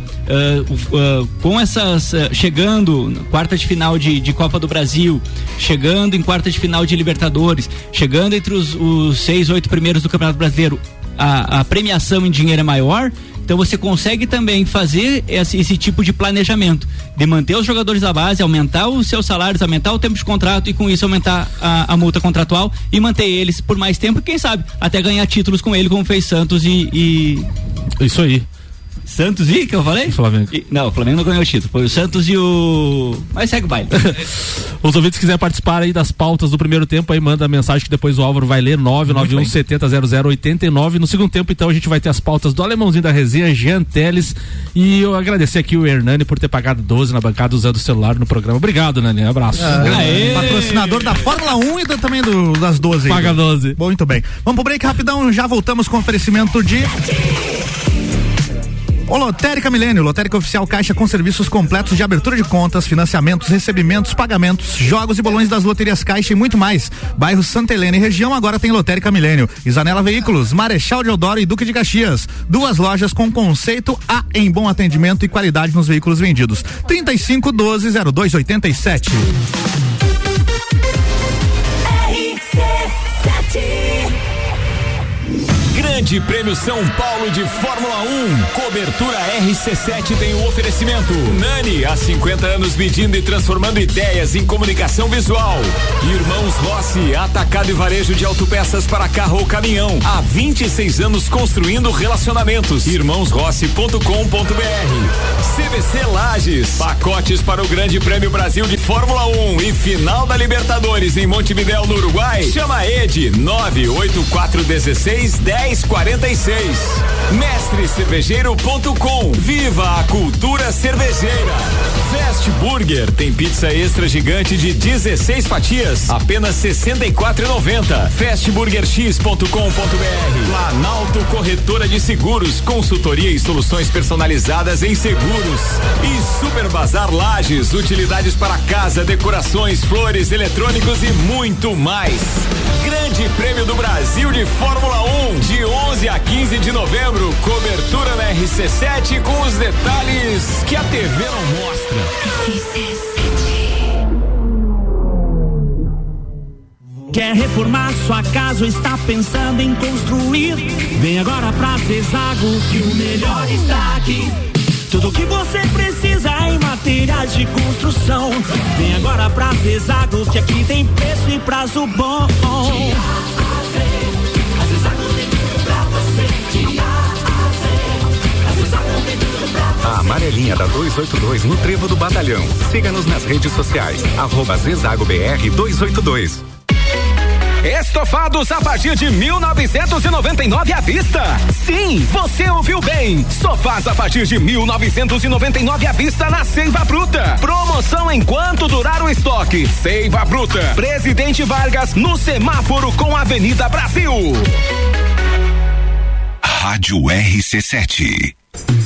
o- ãh, com essas chegando quarta de final de, de Copa do Brasil, chegando em quarta de final de Libertadores, chegando entre os, os seis, oito primeiros do Campeonato Brasileiro, a, a premiação em dinheiro é maior. Então você consegue também fazer esse, esse tipo de planejamento, de manter os jogadores da base, aumentar os seus salários, aumentar o tempo de contrato e com isso aumentar a, a multa contratual e manter eles por mais tempo, quem sabe até ganhar títulos com ele, como fez Santos e, e Isso aí. Santos e que eu falei? Flamengo. E- não, o Flamengo não ganhou o título. Foi o Santos e o. Mas segue o baile. Os ouvintes que quiserem participar aí das pautas do primeiro tempo, aí manda a mensagem que depois o Álvaro vai ler, 991 70 0089. No segundo tempo, então, a gente vai ter as pautas do Alemãozinho da Resenha, Jean Teles. E eu agradecer aqui o Hernani por ter pagado 12 na bancada usando o celular no programa. Obrigado, Nani. Abraço. Aê! Patrocinador da Fórmula 1 e da- também do- das 12 aí. Paga 12. Bom, muito bem. Vamos pro break rapidão, já voltamos com oferecimento de. Ô, Lotérica Milênio, Lotérica Oficial Caixa com serviços completos de abertura de contas, financiamentos, recebimentos, pagamentos, jogos e bolões das loterias Caixa e muito mais. Bairro Santa Helena e região agora tem Lotérica Milênio. Isanela Veículos, Marechal Deodoro e Duque de Caxias. Duas lojas com conceito A em bom atendimento e qualidade nos veículos vendidos. 35 12 0287. Grande Prêmio São Paulo de Fórmula 1. Cobertura RC7 tem o oferecimento. Nani, há 50 anos medindo e transformando ideias em comunicação visual. Irmãos Rossi, atacado e varejo de autopeças para carro ou caminhão. Há 26 anos construindo relacionamentos. Irmãosrossi.com.br. CVC Lages, pacotes para o Grande Prêmio Brasil de Fórmula 1 e final da Libertadores em Montevidéu, no Uruguai. Chama Ed 98416 1046. Mestrecervejeiro.com. Viva a cultura cervejeira. Fast Burger tem pizza extra gigante de 16 fatias, apenas 64,90. Fastburgerx.com.br. Planalto Corretora de Seguros, consultoria e soluções personalizadas em seguros. E Super Bazar Lages, utilidades para casa, decorações, flores, eletrônicos e muito mais. Grande Prêmio do Brasil de Fórmula 1, de 11 a 15 de novembro. Cobertura na RC7 com os detalhes que a TV não mostra. Quer reformar sua casa ou está pensando em construir? Vem agora pra Zezago que o melhor está aqui. Tudo que você precisa em materiais de construção. Vem agora pra Zezago que aqui tem preço e prazo bom. A amarelinha da 282 no Trevo do Batalhão. Siga-nos nas redes sociais. Arroba Zezago BR 282. Estofados a partir de 1999 à vista. Sim, você ouviu bem. Sofás a partir de 1999 à vista na Seiva Bruta. Promoção enquanto durar o estoque. Seiva Bruta. Presidente Vargas no semáforo com Avenida Brasil. Rádio RC7.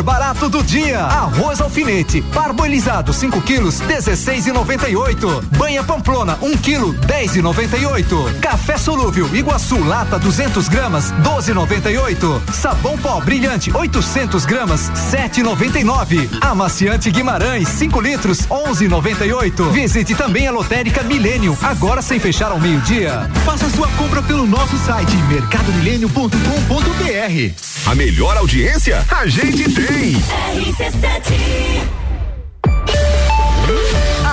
Super barato do dia. Arroz alfinete, parboilizado 5 quilos, 16,98. Banha pamplona 1 quilo, 10,98. Café solúvel Iguaçu lata 200 gramas, 12,98. Sabão pó brilhante 800 gramas, 7,99. Amaciante Guimarães 5 litros, 11,98. Visite também a lotérica Milênio, agora sem fechar ao meio-dia. Faça sua compra pelo nosso site mercadomilênio.com.br. A melhor audiência a gente tem. RC7.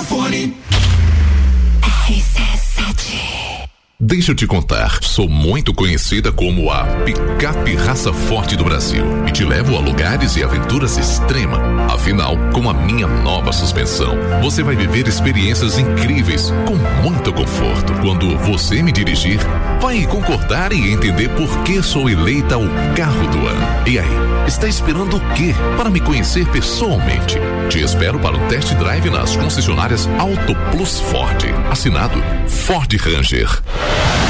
Cellfone. Deixa eu te contar, sou muito conhecida como a picape raça forte do Brasil e te levo a lugares e aventuras extrema. Afinal, com a minha nova suspensão, você vai viver experiências incríveis com muito conforto. Quando você me dirigir, vai concordar e entender por que sou eleita o carro do ano. E aí, está esperando o quê para me conhecer pessoalmente? Te espero para um test drive nas concessionárias Auto Plus Ford. Assinado Ford Ranger. Bye.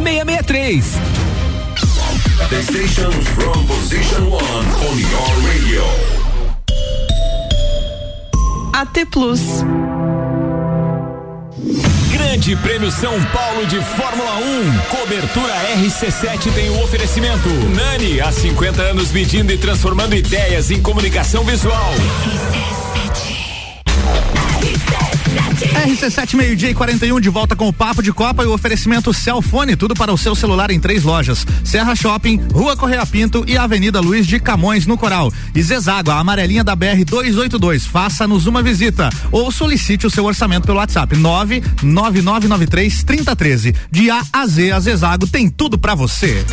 663. The station from position one on your radio. AT Plus. Grande Prêmio São Paulo de Fórmula 1. Cobertura RC7 tem o oferecimento. Nani, há 50 anos medindo e transformando ideias em comunicação visual. RC7 meio-dia e 41 de volta com o Papo de Copa e o oferecimento Celfone, tudo para o seu celular em três lojas: Serra Shopping, Rua Correia Pinto e Avenida Luiz de Camões, no Coral. E Zezago, a amarelinha da BR 282. Faça-nos uma visita ou solicite o seu orçamento pelo WhatsApp 99993 3013. De A a Z, a Zezago tem tudo para você.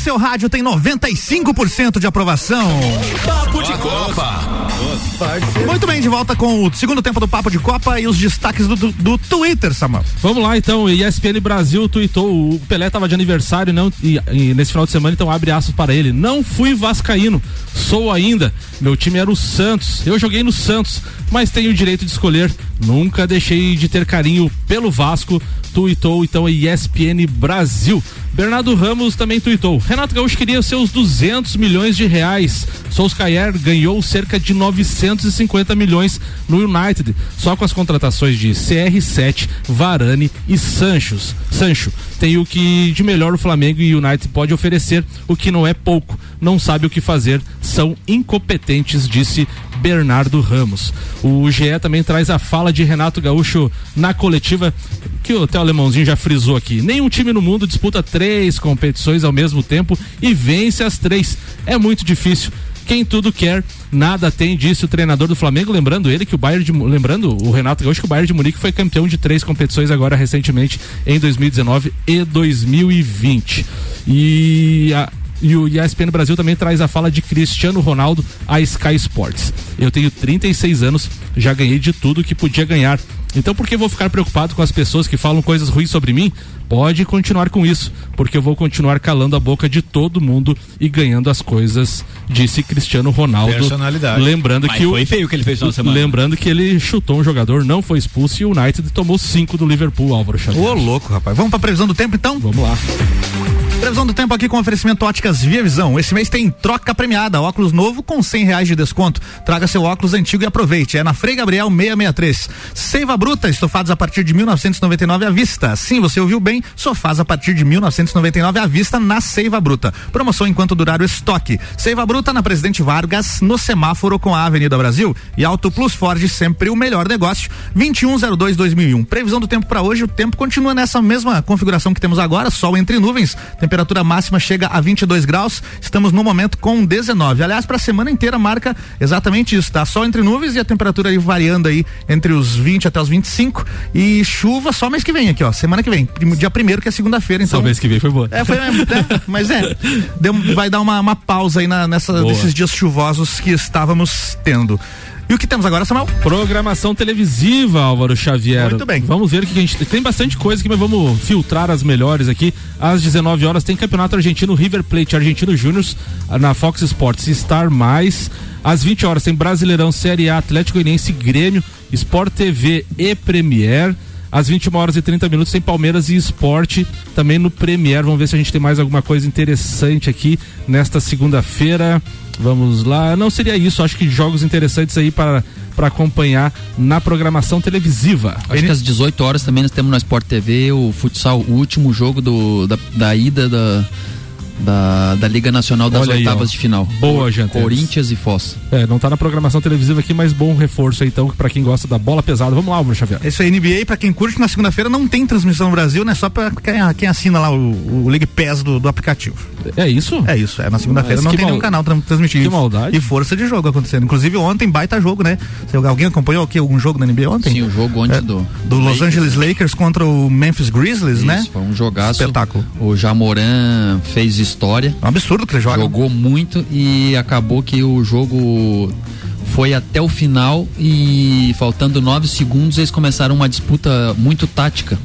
Seu rádio tem 95% de aprovação. Papo de Copa. Muito bem, de volta com o segundo tempo do Papo de Copa e os destaques do, do, do Twitter, Samuel. Vamos lá então, ESPN Brasil tweetou, o Pelé tava de aniversário não, e, e nesse final de semana, então abre aspas para ele. Não fui vascaíno, sou ainda. Meu time era o Santos. Eu joguei no Santos, mas tenho o direito de escolher. Nunca deixei de ter carinho pelo Vasco. Tuitou então a ESPN Brasil. Bernardo Ramos também tuitou. Renato Gaúcho queria seus 200 milhões de reais. Solskjaer ganhou cerca de 950 milhões no United, só com as contratações de CR7, Varane e Sanchos. Sancho tem o que de melhor o Flamengo e o United pode oferecer, o que não é pouco. Não sabe o que fazer, são incompetentes, disse Bernardo Ramos. O GE também traz a fala de Renato Gaúcho na coletiva, que o Theo Alemãozinho já frisou aqui. Nenhum time no mundo disputa três competições ao mesmo tempo e vence as três. É muito difícil. Quem tudo quer, nada tem, disse o treinador do Flamengo, lembrando ele que o Bayern de, lembrando o Renato Gaúcho que o Bayern de Munique foi campeão de três competições agora recentemente em 2019 e 2020. E a, E o ESPN Brasil também traz a fala de Cristiano Ronaldo a Sky Sports. Eu tenho 36 anos, já ganhei de tudo que podia ganhar. Então por que vou ficar preocupado com as pessoas que falam coisas ruins sobre mim? Pode continuar com isso, porque eu vou continuar calando a boca de todo mundo e ganhando as coisas, disse Cristiano Ronaldo. Personalidade. Lembrando Mas que o foi feio o que ele fez na semana. Lembrando que ele chutou um jogador, não foi expulso e o United tomou cinco do Liverpool, Álvaro Xavier. Ô, louco, rapaz. Vamos pra previsão do tempo, então? Vamos lá. Previsão do tempo aqui com oferecimento óticas Via Visão. Esse mês tem troca premiada, óculos novo com cem reais de desconto. Traga seu óculos antigo e aproveite. É na Frei Gabriel 663. Seiva Bruta, estofados a partir de 1999 à vista. Sim, você ouviu bem, sofás a partir de 1999 à vista na Seiva Bruta. Promoção enquanto durar o estoque. Seiva Bruta na Presidente Vargas, no semáforo com a Avenida Brasil. E Auto Plus Ford, sempre o melhor negócio. 2102-2001. Previsão do tempo para hoje, o tempo continua nessa mesma configuração que temos agora, sol entre nuvens. Máxima chega a 22 graus. Estamos no momento com 19. Aliás, para a semana inteira marca exatamente isso, tá? Sol entre nuvens e a temperatura aí variando aí entre os 20 até os 25 e chuva só mês que vem aqui, ó. Semana que vem, dia primeiro que é segunda-feira, então. Só mês que vem foi boa. É, foi, é, mas é, deu- vai dar uma, uma pausa aí na, nessa, nesses dias chuvosos que estávamos tendo. E o que temos agora, Samuel? Programação televisiva, Álvaro Xavier. Muito bem. Vamos ver o que a gente tem bastante coisa aqui, mas vamos filtrar as melhores aqui. Às 19 horas tem Campeonato Argentino River Plate Argentino Júnior na Fox Sports Star mais. Às 20 horas tem Brasileirão Série A Atlético Goianiense Grêmio, Sport TV e Premier. Às 21 horas e 30 minutos tem Palmeiras e Esporte também no Premier. Vamos ver se a gente tem mais alguma coisa interessante aqui nesta segunda-feira. Vamos lá. Não seria isso, acho que jogos interessantes aí para para acompanhar na programação televisiva. Acho que às 18 horas também nós temos no Sport TV o futsal, o último jogo do, da, da ida da, da, da Liga Nacional das Olha aí, oitavas ó. de final. Boa, gente. Corinthians e Foz. É, não tá na programação televisiva aqui, mas bom reforço aí, então, para quem gosta da bola pesada. Vamos lá, Álvaro Xavier. Isso aí, NBA, pra quem curte, na segunda-feira não tem transmissão no Brasil, né? Só pra quem, quem assina lá o, o League Pass do, do aplicativo. É isso? É isso, é. Na segunda-feira não tem mal- nenhum canal tran- transmitindo. que maldade. E força de jogo acontecendo. Inclusive ontem, baita jogo, né? Se alguém acompanhou aqui algum jogo da NBA ontem? Sim, o jogo ontem É, do, Do Los Angeles Lakers contra o Memphis Grizzlies, né? Isso, foi um jogaço. Espetáculo. O Jamoran fez história. É um absurdo que ele joga. Jogou muito e acabou que o jogo foi até o final e faltando nove segundos eles começaram uma disputa muito tática.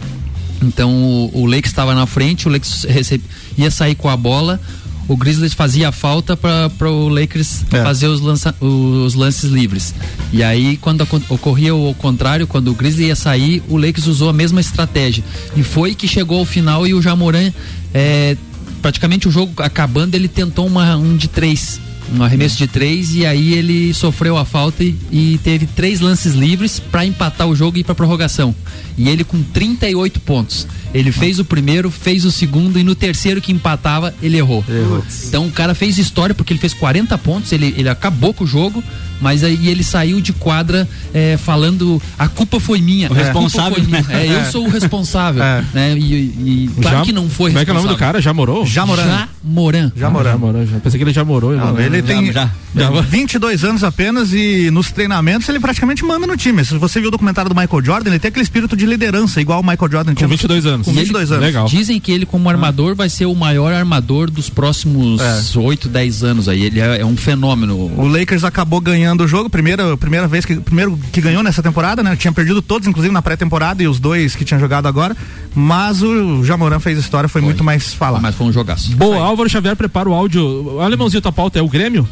Então o, o Lakers estava na frente, o Lakers recebe, ia sair com a bola, o Grizzlies fazia falta para o Lakers É. fazer os, lança- os lances livres. E aí, quando ocorria o contrário, quando o Grizzlies ia sair, o Lakers usou a mesma estratégia. E foi que chegou ao final e o Jamoran, é, praticamente o jogo acabando, ele tentou uma, um de três. Um arremesso de três e aí ele sofreu a falta e, e teve três lances livres para empatar o jogo e ir para prorrogação. E ele com 38 pontos. Ele fez o primeiro, fez o segundo e no terceiro que empatava, ele errou. Então o cara fez história porque ele fez 40 pontos, ele, ele acabou com o jogo, mas aí ele saiu de quadra é, falando a culpa foi minha. O responsável, foi minha. né? É, eu É. sou o responsável. É. Né? E, e claro Já- que não foi Como é que é o nome do responsável. cara? Já morou? Jamoran. Jamoran. Jamoran. Ah, já morou. Já. Pensei que ele já morou. Não, ele tem já. tem 22 anos apenas e nos treinamentos ele praticamente manda no time. Se você viu o documentário do Michael Jordan, ele tem aquele espírito de liderança, igual o Michael Jordan tinha. 22 anos. Com 22 anos. Legal. Dizem que ele, como armador, vai ser o maior armador dos próximos É. 8, 10 anos aí. Ele é, é um fenômeno. O Lakers acabou ganhando o jogo, primeira, primeira vez que primeiro que ganhou nessa temporada, né? Tinha perdido todos, inclusive na pré-temporada e os dois que tinham jogado agora, mas o Jamoran fez história, foi, muito mais falar. Mas foi um jogaço. Boa, Álvaro Xavier prepara o áudio. O alemãozinho, tua pauta é o Grêmio?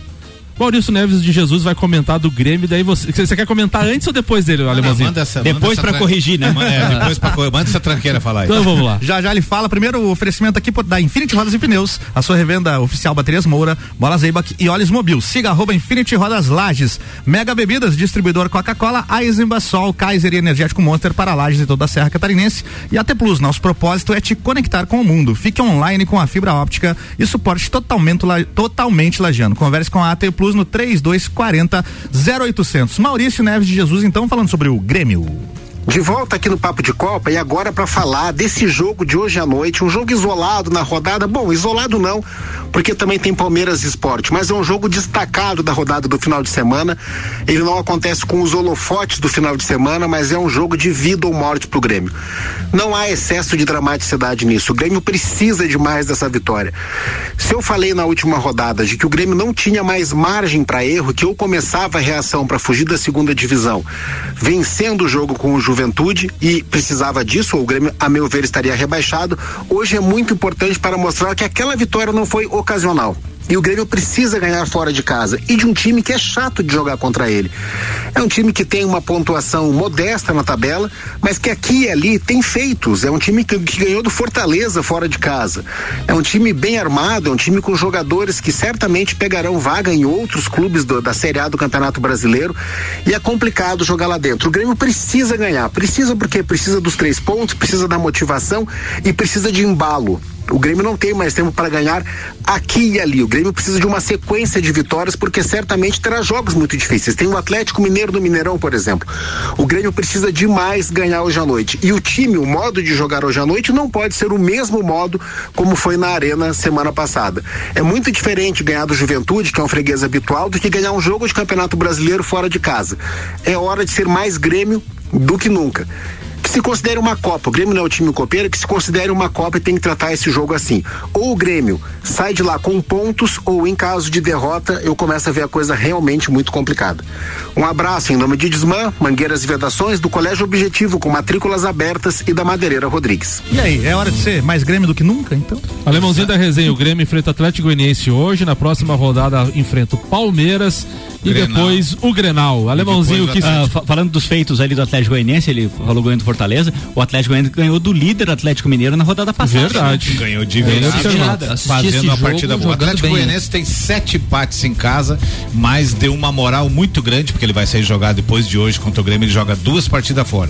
Maurício Neves de Jesus vai comentar do Grêmio, daí você, você quer comentar antes ou depois dele, o alemãozinho? Manda essa, Depois manda tran- corrigir, né? É, depois pra corrigir. Manda essa tranqueira falar aí. Então vamos lá. Já já ele fala, primeiro o oferecimento aqui por- da Infinity Rodas e Pneus, a sua revenda oficial Baterias Moura, Bola Zeibach e Olhos Mobil. Siga arroba Infinity Rodas Lages. Mega Bebidas, distribuidor Coca-Cola, Eisenbach, Sol, Kaiser e Energético Monster para Lages e toda a Serra Catarinense. E AT Plus, nosso propósito é te conectar com o mundo. Fique online com a fibra óptica e suporte totalmente, la- totalmente lagiano. Converse com a AT Plus no 3240 0800. Maurício Neves de Jesus, então, falando sobre o Grêmio. De volta aqui no Papo de Copa e agora para falar desse jogo de hoje à noite, um jogo isolado na rodada. Bom, isolado não, porque também tem Palmeiras Esporte, mas é um jogo destacado da rodada do final de semana. Ele não acontece com os holofotes do final de semana, mas é um jogo de vida ou morte pro Grêmio. Não há excesso de dramaticidade nisso. O Grêmio precisa demais dessa vitória. Se eu falei na última rodada de que o Grêmio não tinha mais margem para erro, que eu começava a reação para fugir da segunda divisão, vencendo o jogo com o Juventude e precisava disso, ou o Grêmio, a meu ver, estaria rebaixado. Hoje é muito importante para mostrar que aquela vitória não foi ocasional. E o Grêmio precisa ganhar fora de casa. E de um time que é chato de jogar contra ele. É um time que tem uma pontuação modesta na tabela, mas que aqui e ali tem feitos. É um time que, que ganhou do Fortaleza fora de casa. É um time bem armado, é um time com jogadores que certamente pegarão vaga em outros clubes do, da Série A do Campeonato Brasileiro. E é complicado jogar lá dentro. O Grêmio precisa ganhar. Precisa porque precisa dos três pontos, precisa da motivação e precisa de embalo. O Grêmio não tem mais tempo para ganhar aqui e ali. O Grêmio precisa de uma sequência de vitórias, porque certamente terá jogos muito difíceis. Tem o Atlético Mineiro do Mineirão, por exemplo. O Grêmio precisa demais ganhar hoje à noite. E o time, o modo de jogar hoje à noite, não pode ser o mesmo modo como foi na Arena semana passada. É muito diferente ganhar do Juventude, que é um freguês habitual, do que ganhar um jogo de campeonato brasileiro fora de casa. É hora de ser mais Grêmio do que nunca que se considere uma Copa. O Grêmio não é o time copeiro, que se considere uma Copa e tem que tratar esse jogo assim. Ou o Grêmio sai de lá com pontos, ou em caso de derrota, eu começo a ver a coisa realmente muito complicada. Um abraço em nome de Desmã, Mangueiras e Vedações, do Colégio Objetivo, com matrículas abertas e da Madeireira Rodrigues. E aí, é hora de ser mais Grêmio do que nunca, então? Alemãozinho da resenha, o Grêmio enfrenta o Atlético Goianiense hoje, na próxima rodada enfrenta o Palmeiras e Grenal. depois o Grenal. Alemãozinho que Ah, fa- falando dos feitos ali do Atlético Goianiense, ele falou ganhando do Fortaleza, o Atlético Goianiense ganhou do líder Atlético Mineiro na rodada passada. Verdade. né? Ganhou de observado. fazendo uma partida boa. O Atlético Goianiense tem sete empates em casa, mas deu uma moral muito grande, porque ele vai sair jogar depois de hoje contra o Grêmio, ele joga duas partidas fora.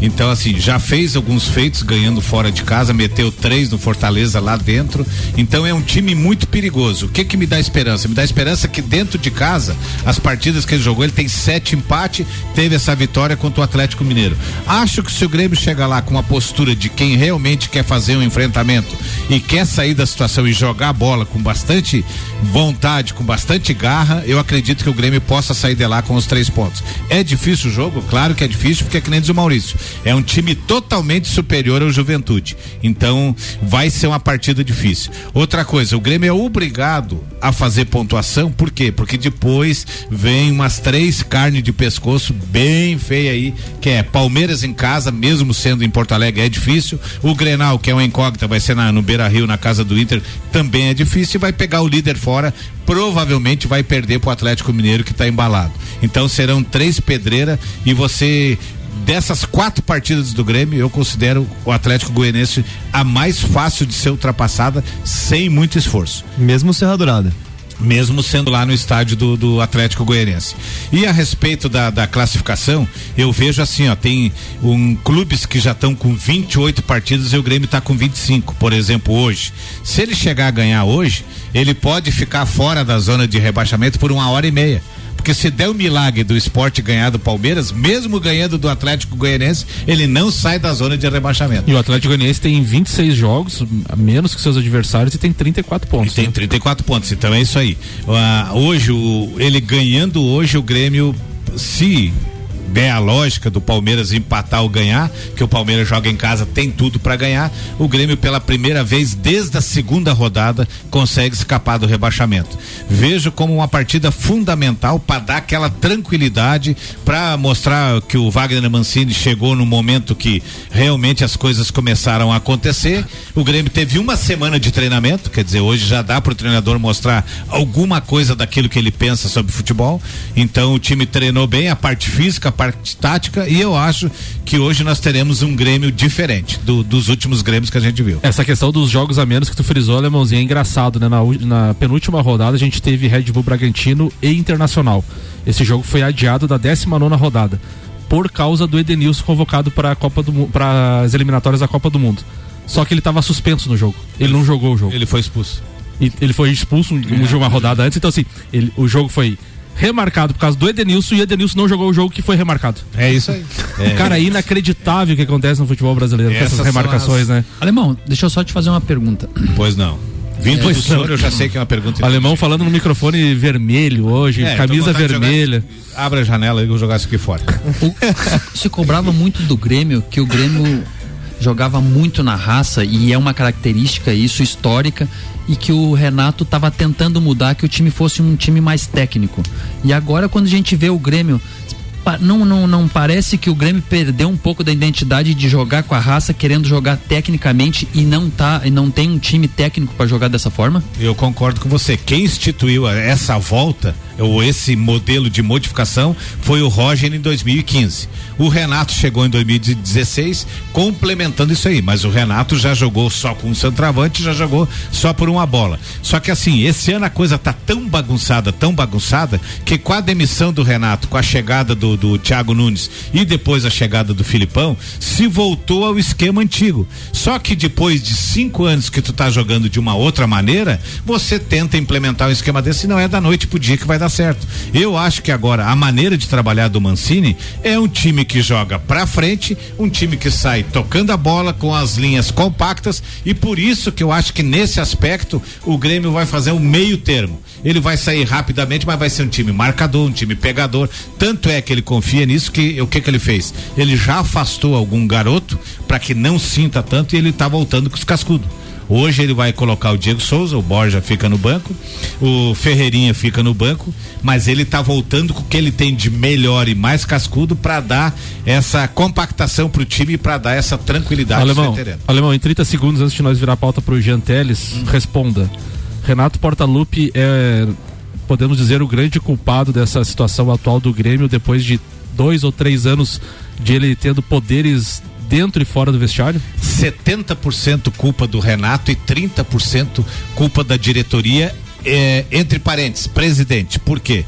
Então, assim, já fez alguns feitos ganhando fora de casa, meteu três no Fortaleza lá dentro. Então é um time muito perigoso. O que que me dá esperança? Me dá esperança que dentro de casa, as partidas que ele jogou, ele tem sete empates, teve essa vitória contra o Atlético Mineiro. Acho que se o Grêmio chegar lá com uma postura de quem realmente quer fazer um enfrentamento e quer sair da situação e jogar a bola com bastante vontade, com bastante garra, eu acredito que o Grêmio possa sair de lá com os três pontos. É difícil o jogo? Claro que é difícil, porque é que nem diz o Maurício. É um time totalmente superior ao Juventude. Então, vai ser uma partida difícil. Outra coisa, o Grêmio é obrigado a fazer pontuação, por quê? Porque depois vem umas três carnes de pescoço bem feia aí, que é Palmeiras em casa, mesmo sendo em Porto Alegre, é difícil. O Grenal, que é uma incógnita, vai ser na, no Beira Rio, na casa do Inter, também é difícil e vai pegar o líder fora. Provavelmente vai perder pro Atlético Mineiro que está embalado. Então serão três pedreiras e você dessas quatro partidas do Grêmio, eu considero o Atlético Goianiense a mais fácil de ser ultrapassada sem muito esforço. Mesmo Serra Dourada. Mesmo sendo lá no estádio do, do Atlético Goianiense. E a respeito da, da classificação, eu vejo assim, ó, tem um, clubes que já estão com 28 partidas e o Grêmio está com 25, por exemplo, hoje. Se ele chegar a ganhar hoje, ele pode ficar fora da zona de rebaixamento por uma hora e meia. Porque se der o milagre do esporte ganhar do Palmeiras, mesmo ganhando do Atlético Goianiense, ele não sai da zona de rebaixamento. E o Atlético Goianiense tem 26 jogos, menos que seus adversários, e tem 34 pontos. Tem 34 pontos, então é isso aí. Ah, hoje, o- ele ganhando hoje, o Grêmio, se der a lógica do Palmeiras empatar ou ganhar, que o Palmeiras joga em casa, tem tudo para ganhar, o Grêmio pela primeira vez desde a segunda rodada consegue escapar do rebaixamento. Vejo como uma partida fundamental para dar aquela tranquilidade, para mostrar que o Wagner Mancini chegou no momento que realmente as coisas começaram a acontecer. O Grêmio teve uma semana de treinamento, quer dizer, hoje já dá para o treinador mostrar alguma coisa daquilo que ele pensa sobre futebol. Então o time treinou bem a parte física, parte tática e eu acho que hoje nós teremos um Grêmio diferente do- dos últimos Grêmios que a gente viu. Essa questão dos jogos a menos que tu frisou, alemãozinho, é engraçado, né? Na, na penúltima rodada a gente teve Red Bull Bragantino e Internacional. Esse jogo foi adiado da 19 rodada por causa do Edenilson convocado para a Copa do para as eliminatórias da Copa do Mundo. Só que ele estava suspenso no jogo. Ele não jogou o jogo. Ele foi expulso. E ele foi expulso um- uma rodada antes, então assim, ele- o jogo foi remarcado por causa do Edenilson e o Edenilson não jogou o jogo que foi remarcado. É isso aí. É. Cara, é inacreditável o que acontece no futebol brasileiro com Essas essas são remarcações, as- né? Alemão, deixa eu só te fazer uma pergunta. Pois não. Vindo Pois do senhor, eu já sei que é uma pergunta. O alemão falando no microfone vermelho hoje, É, camisa com de jogar- vermelha. Abra a janela e eu vou jogar isso aqui fora. Se cobrava muito do Grêmio, que o Grêmio jogava muito na raça e é uma característica isso histórica e que o Renato estava tentando mudar que o time fosse um time mais técnico. E agora quando a gente vê o Grêmio não, não, não parece que o Grêmio perdeu um pouco da identidade de jogar com a raça, querendo jogar tecnicamente e não tá e não tem um time técnico para jogar dessa forma? Eu concordo com você. Quem instituiu essa volta, ou esse modelo de modificação, foi o Roger em 2015. O Renato chegou em 2016, complementando isso aí. Mas o Renato já jogou só com um centroavante, já jogou só por uma bola. Só que assim, esse ano a coisa tá tão bagunçada, tão bagunçada, que com a demissão do Renato, com a chegada do, do Thiago Nunes e depois a chegada do Filipão, se voltou ao esquema antigo. Só que depois de cinco anos que tu tá jogando de uma outra maneira, você tenta implementar um esquema desse não é da noite pro dia que vai dar certo. Eu acho que agora a maneira de trabalhar do Mancini é um time que joga pra frente, um time que sai tocando a bola com as linhas compactas e por isso que eu acho que nesse aspecto o Grêmio vai fazer um meio termo. Ele vai sair rapidamente, mas vai ser um time marcador, um time pegador. Tanto é que ele confia nisso que o que que ele fez? Ele já afastou algum garoto para que não sinta tanto e ele tá voltando com os cascudos. Hoje ele vai colocar o Diego Souza, o Borja fica no banco, o Ferreirinha fica no banco, mas ele tá voltando com o que ele tem de melhor e mais cascudo para dar essa compactação pro time e para dar essa tranquilidade Alemão. Alemão, em 30 segundos antes de nós virar a pauta pro Jean Teles, responda. Renato Portaluppi é, podemos dizer, o grande culpado dessa situação atual do Grêmio depois de dois ou três anos de ele tendo poderes dentro e fora do vestiário? 70% culpa do Renato e 30% culpa da diretoria. é, entre parênteses, presidente. Por quê?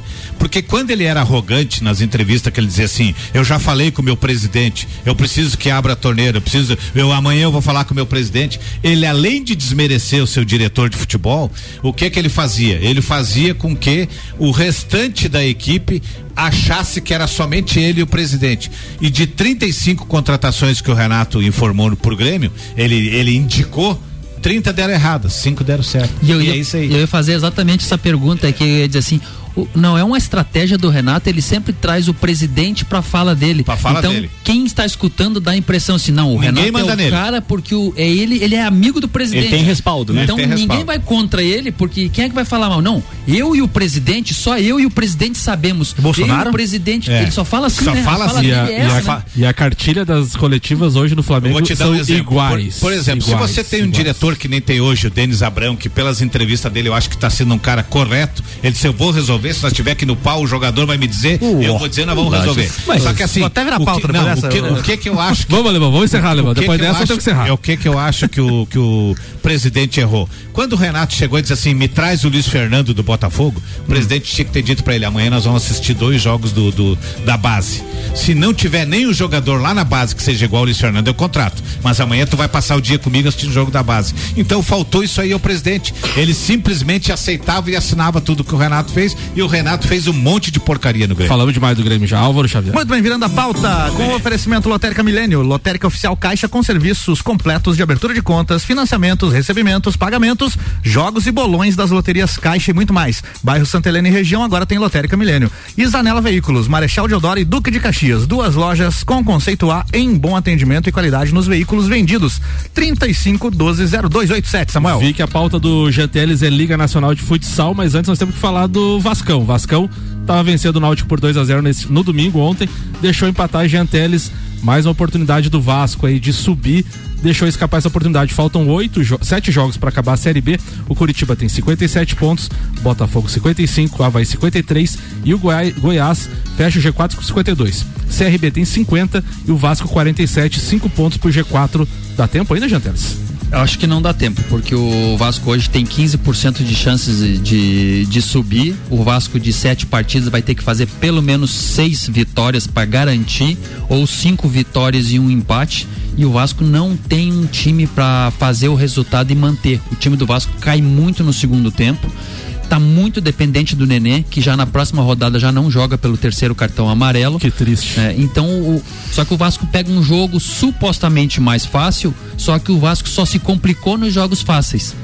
Quando ele era arrogante nas entrevistas que ele dizia assim, eu já falei com o meu presidente, eu preciso que abra a torneira, eu preciso, eu amanhã eu vou falar com o meu presidente. Ele além de desmerecer o seu diretor de futebol, o que que ele fazia? Ele fazia com que o restante da equipe achasse que era somente ele e o presidente. E de 35 contratações que o Renato informou no- pro Grêmio, ele ele indicou 30 deram erradas, 5 deram certo. E eu, E ia, é isso aí. eu ia fazer exatamente essa pergunta que eu ia dizer assim, o- não é uma estratégia do Renato, ele sempre traz o presidente pra fala dele. fala então, dele. quem está escutando dá a impressão assim, não, o Ninguém Renato manda é o nele. cara porque o, é ele, ele é amigo do presidente. Ele tem respaldo, né? Então ninguém respaldo. vai contra ele, porque quem é que vai falar mal? Não, eu e o presidente, só eu e o presidente sabemos. Bolsonaro? Eu e o presidente, É. ele só fala assim, Só né? fala a fala assim. E a, é e a essa, fa- né? e a cartilha das coletivas hoje no Flamengo vou te dar são um iguais. Por, por exemplo, iguais, se você tem um iguais. diretor que nem tem hoje, o Denis Abrão, que pelas entrevistas dele eu acho que está sendo um cara correto, ele disse: Eu vou resolver, se nós tiver aqui no pau, o jogador vai me dizer, eu vou dizer, nós vamos resolver. Mas- Só que assim. Vou até virar o pauta que, não, o, que, eu- o que que eu acho que Vamos, Alemão, vamos encerrar, Alemão. que Depois que dessa eu tenho que encerrar. É o que que eu acho que o, que o presidente errou. Quando o Renato chegou e disse assim, me traz o Luiz Fernando do Botafogo, o presidente tinha que ter dito pra ele, amanhã nós vamos assistir dois jogos do, do- da base. Se não tiver nem o jogador lá na base que seja igual o Luiz Fernando, eu contrato. Mas amanhã tu vai passar o dia comigo assistindo o jogo da base. Então faltou isso aí ao presidente. Ele simplesmente aceitava e assinava tudo que o Renato fez e o Renato fez um monte de porcaria no Grêmio. Falamos demais do Grêmio já. Álvaro Xavier. Muito bem, virando a pauta com o oferecimento Lotérica Milênio, Lotérica Oficial Caixa com serviços completos de abertura de contas, financiamentos, recebimentos, pagamentos, jogos e bolões das loterias Caixa e muito mais. Bairro Santa Helena e região agora tem Lotérica Milênio. E Zanela Veículos, Marechal Deodoro e Duque de Caxias, duas lojas com conceito A em bom atendimento e qualidade nos veículos vendidos. 35 12 0287, Samuel. Vi que a pauta do GTLs é Liga Nacional de Futsal, mas antes nós temos que falar do Vascão. Vascão estava vencendo o Náutico por 2 a 0 nesse, no domingo ontem, deixou empatar Gianteles, mais uma oportunidade do Vasco aí de subir, deixou escapar essa oportunidade. Faltam oito, sete jogos para acabar a Série B. O Curitiba tem 57 pontos, Botafogo 55, Havaí 53 e o Goi Goiás fecha o G4 com 52. CRB tem 50 e o Vasco 47, 5 pontos pro G4. Dá tempo ainda, Gianteles? Eu acho que não dá tempo, porque o Vasco hoje tem 15% de chances de, de subir. O Vasco de sete partidas vai ter que fazer pelo menos seis vitórias para garantir, ou cinco vitórias e um empate. E o Vasco não tem um time para fazer o resultado e manter. O time do Vasco cai muito no segundo tempo. Tá muito dependente do Nenê, que já na próxima rodada já não joga pelo terceiro cartão amarelo. Que triste. É, então, o- só que o Vasco pega um jogo supostamente mais fácil, só que o Vasco só se complicou nos jogos fáceis.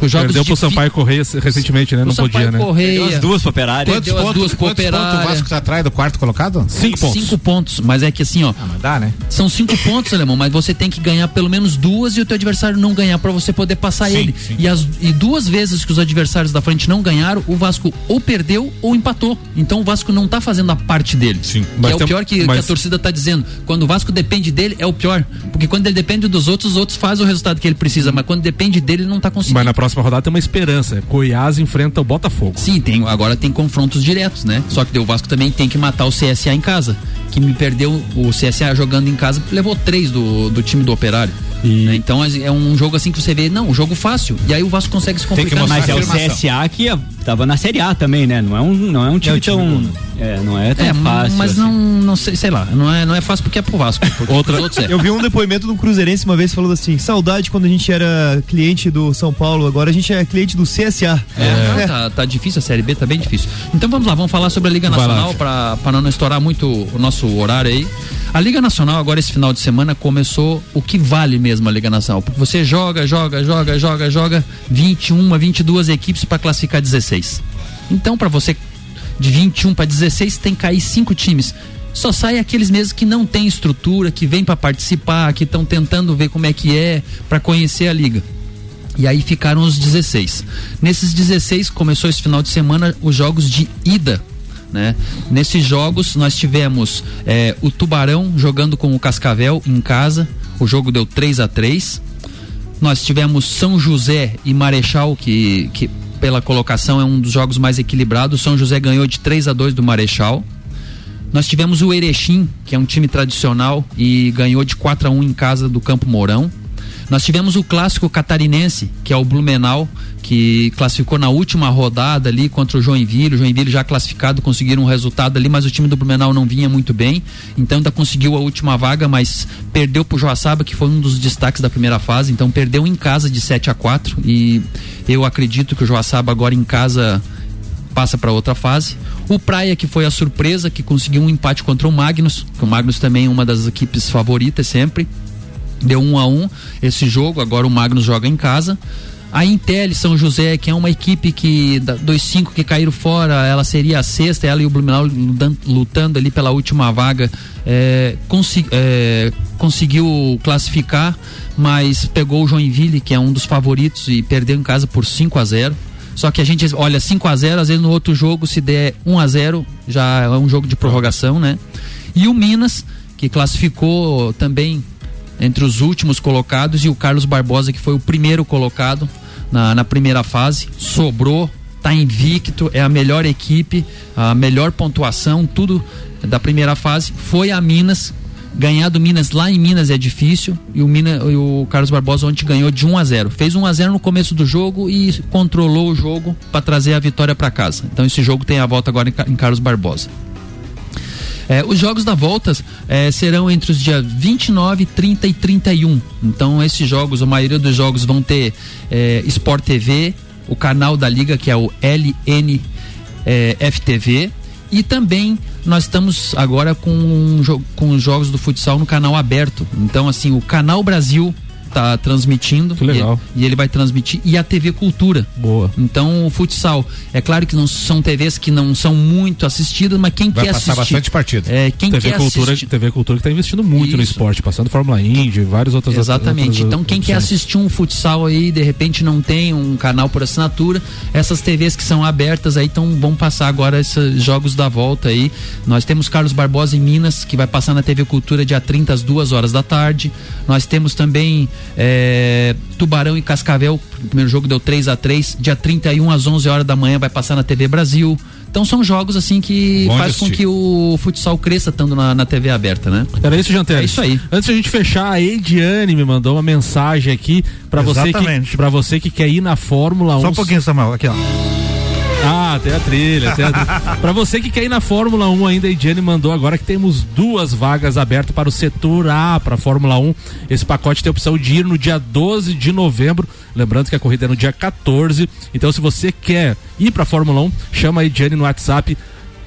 Os jogos Perdeu pro Sampaio Correia recentemente, né? O Não Sampaio podia, né? Correia. Perdeu as duas pro Operário. Perdeu as duas pro quantos pontos o. Vasco tá atrás do quarto colocado? Cinco pontos. Cinco pontos, mas é que assim, ó. mas dá, né? São cinco pontos, alemão, mas você tem que ganhar pelo menos duas e o teu adversário não ganhar pra você poder passar Sim, ele. sim. E, as, e duas vezes que os adversários da frente não ganharam, o Vasco ou perdeu ou empatou. Então o Vasco não tá fazendo a parte dele. Sim. Que Mas é o tem- pior que, mas- que a torcida tá dizendo. Quando o Vasco depende dele, é o pior. Porque quando ele depende dos outros, os outros fazem o resultado que ele precisa. Mas quando depende dele, ele não tá conseguindo. Mas na próxima rodada tem uma esperança. Goiás enfrenta o Botafogo. Sim, tem, agora tem confrontos diretos, né? Só que o Vasco também tem que matar o CSA em casa. Que me perdeu o CSA jogando em casa, levou três do, do time do Operário. né? Então é um jogo assim que você vê, não, um jogo fácil. E aí o Vasco consegue se complicar. Mas é o CSA que ó, tava na Série A também, né? Não é um, não é um time, tão. É, não é tão É, fácil. mas assim. não, não sei, sei lá, não é, não é fácil porque é pro Vasco. Outra, é. Eu vi um depoimento de um cruzeirense uma vez falando assim: saudade quando a gente era cliente do São Paulo, agora a gente é cliente do CSA. É, não, tá, tá difícil, a Série B tá bem difícil. Então vamos lá, vamos falar sobre a Liga Nacional para para não estourar muito o nosso horário aí. A Liga Nacional agora esse final de semana começou o que vale mesmo a Liga Nacional, porque você joga, joga, joga, joga, joga 21, 22 equipes para classificar 16. Então para você de 21 para 16 tem que cair cinco times. Só sai aqueles mesmos que não têm estrutura, que vêm para participar, que estão tentando ver como é que é, para conhecer a liga. E aí ficaram os 16. Nesses 16 começou esse final de semana os jogos de ida. Né? Nesses jogos nós tivemos eh, o Tubarão jogando com o Cascavel em casa. O jogo deu 3 a 3 Nós tivemos São José e Marechal, que, que pela colocação é um dos jogos mais equilibrados. São José ganhou de 3 a 2 do Marechal. Nós tivemos o Erechim, que é um time tradicional e ganhou de 4 a 1 em casa do Campo Mourão. Nós tivemos o clássico catarinense, que é o Blumenau, que classificou na última rodada ali contra o Joinville. O Joinville já classificado, conseguiram um resultado ali, mas o time do Blumenau não vinha muito bem. Então ainda conseguiu a última vaga, mas perdeu pro Joaçaba, que foi um dos destaques da primeira fase. Então perdeu em casa de 7 a 4 e eu acredito que o Joaçaba agora em casa passa para outra fase. O Praia, que foi a surpresa, que conseguiu um empate contra o Magnus, que o Magnus também é uma das equipes favoritas sempre. Deu um a um esse jogo, agora o Magnus joga em casa. A Intel São José, que é uma equipe que dos cinco que caíram fora, ela seria a sexta, ela e o Blumenau lutan- lutando ali pela última vaga, é, é, conseguiu classificar, mas pegou o Joinville, que é um dos favoritos, e perdeu em casa por 5 a 0 Só que a gente olha 5 a 0 às vezes no outro jogo, se der 1 a 0 já é um jogo de prorrogação, né? E o Minas, que classificou também entre os últimos colocados, e o Carlos Barbosa, que foi o primeiro colocado na, na primeira fase, sobrou, tá invicto, é a melhor equipe, a melhor pontuação, tudo da primeira fase. Foi a Minas, ganhar do Minas lá em Minas é difícil, e o, Mina, e o Carlos Barbosa ontem ganhou de 1 a 0 Fez 1 a 0 no começo do jogo e controlou o jogo para trazer a vitória para casa. Então esse jogo tem a volta agora em, em Carlos Barbosa. É, os jogos da volta é, serão entre os dias 29, 30 e 31. Então, esses jogos, a maioria dos jogos vão ter é, Sport TV, o canal da Liga, que é o LN é. E também nós estamos agora com, com os jogos do futsal no canal aberto. Então, assim, o Canal Brasil tá transmitindo. Que legal. E, e ele vai transmitir. E a TV Cultura. Boa. Então, o futsal, é claro que não são TVs que não são muito assistidas, mas quem Vai quer passar assistir. bastante partida. É, quem TV quer Cultura, assistir. TV Cultura que está investindo muito no esporte, passando Fórmula Indy, várias outras Exatamente. outras Então, quem quer opções. assistir um futsal aí, de repente não tem um canal por assinatura, essas TVs que são abertas aí então vão passar agora esses jogos da volta aí. Nós temos Carlos Barbosa em Minas, que vai passar na TV Cultura dia 30 às 2 horas da tarde. Nós temos também é, Tubarão e Cascavel, o primeiro jogo deu 3 a 3 dia 31 às 11 horas da manhã vai passar na TV Brasil. Então são jogos assim que Bom faz com assistir. que o futsal cresça estando na, na TV aberta, né? Era isso, Janteiro? É isso aí. Antes de a gente fechar, a Ediane me mandou uma mensagem aqui pra você que para você que quer ir na Fórmula 1. Só um pouquinho, Samuel, aqui ó. Ah, tem a trilha. Tem a trilha. pra você que quer ir na Fórmula 1 ainda, a Ediane mandou agora que temos duas vagas abertas para o setor A para a Fórmula 1. Esse pacote tem a opção de ir no dia 12 de novembro. Lembrando que a corrida é no dia 14. Então, se você quer ir para a Fórmula 1, chama a Ediane no WhatsApp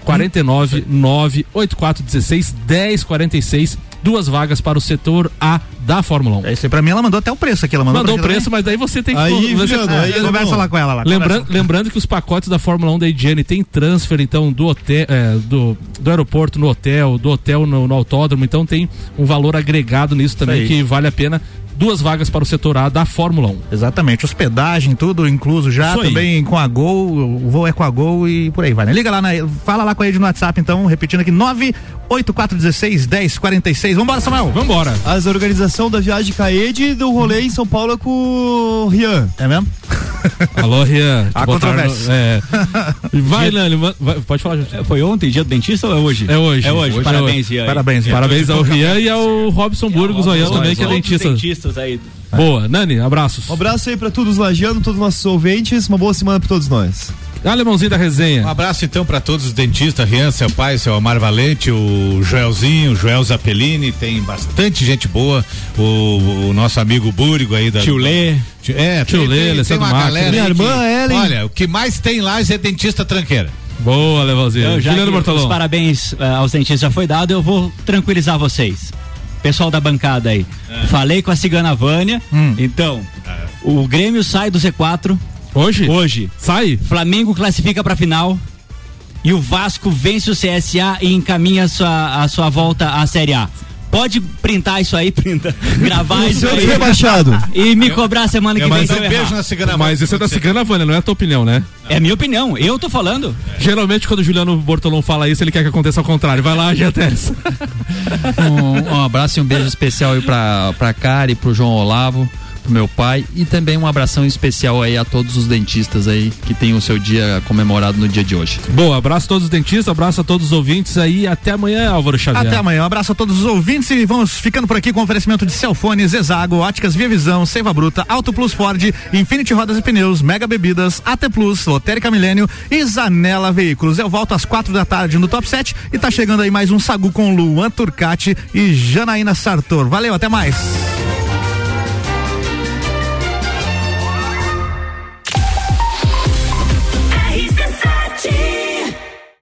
49 98416 1046 duas vagas para o setor A da Fórmula 1. É isso aí, pra mim ela mandou até o preço aqui, ela mandou, Mandou o preço, mas daí você tem que Aí, você, Juliano, aí conversa lá com ela lá, Lembrando, conversa. lembrando que os pacotes da Fórmula 1 da Higiene tem transfer, então, do hotel, é, do, do aeroporto no hotel, do hotel no, no autódromo, então tem um valor agregado nisso também que vale a pena. Duas vagas para o setor A da Fórmula 1. Exatamente, hospedagem, tudo incluso já, Isso aí. também com a Gol, o voo é com a Gol e por aí vai, né? Liga lá, na, fala lá com a Ed no WhatsApp, então, repetindo aqui, 98416 1046. Vambora, Samuel. Vambora. As organização da viagem Ed do rolê em São Paulo é com o Rian. É mesmo? Alô, Rian. Te botaram no- é. Vai, Nani, pode falar, gente. Foi ontem, dia do dentista ou é hoje? É hoje. É hoje, parabéns, Rian. Parabéns, Rian. Parabéns ao Rian e ao Robson Burgos, Oian também, que é dentista. dentistas aí. Boa, Nani, abraços. Um abraço aí pra todos os lagianos, todos os nossos ouvintes. Uma boa semana pra todos nós. Alemãozinho da Um resenha. abraço então para todos os dentistas, Rian, seu pai, seu Amar Valente, o Joelzinho, o Joel Zapelini, tem bastante gente boa, o, o nosso amigo Búrigo aí da. Tio Lê. Tio- É, Tio tem, Lê, tem, tem uma Marques. galera. Minha irmã, que, Ellen. Olha, o que mais tem lá é dentista tranqueira. Boa, Levãozinho. Então, já Juliano Bortolão. os parabéns eh, aos dentistas já foi dado, eu vou tranquilizar vocês. Pessoal da bancada aí. Falei com a Cigana Vânia. Então, o Grêmio sai do Z4 Hoje? hoje. Sai? Flamengo classifica pra final. E o Vasco vence o CSA e encaminha a sua, a sua volta à Série A. Pode printar isso aí, printa. Gravar isso aí. rebaixado. E me cobrar semana que vem mas se um eu beijo errar. na Cigana Mas isso é da Cigana Vânia, não é a tua opinião, né? É minha opinião, eu tô falando. Geralmente quando o Juliano Bortolão fala isso, ele quer que aconteça ao contrário. Vai lá, Giateres. Um, um abraço e um beijo especial aí pra, pra Kari, pro João Olavo, pro meu pai e também um abração especial aí a todos os dentistas aí que tem o seu dia comemorado no dia de hoje. Boa, abraço a todos os dentistas, abraço a todos os ouvintes aí. Até amanhã, Álvaro Xavier. Até amanhã. Um abraço a todos os ouvintes e vamos ficando por aqui com oferecimento de Celfones, Exago, Óticas Via Visão, Seiva Bruta, Auto Plus Ford, Infinity Rodas e Pneus, Mega Bebidas, AT Plus, Lotérica Milênio e Zanela Veículos. Eu volto às quatro da tarde no Top 7 e tá chegando aí mais um Sagu com Luan Turcati e Janaína Sartor. Valeu, até mais.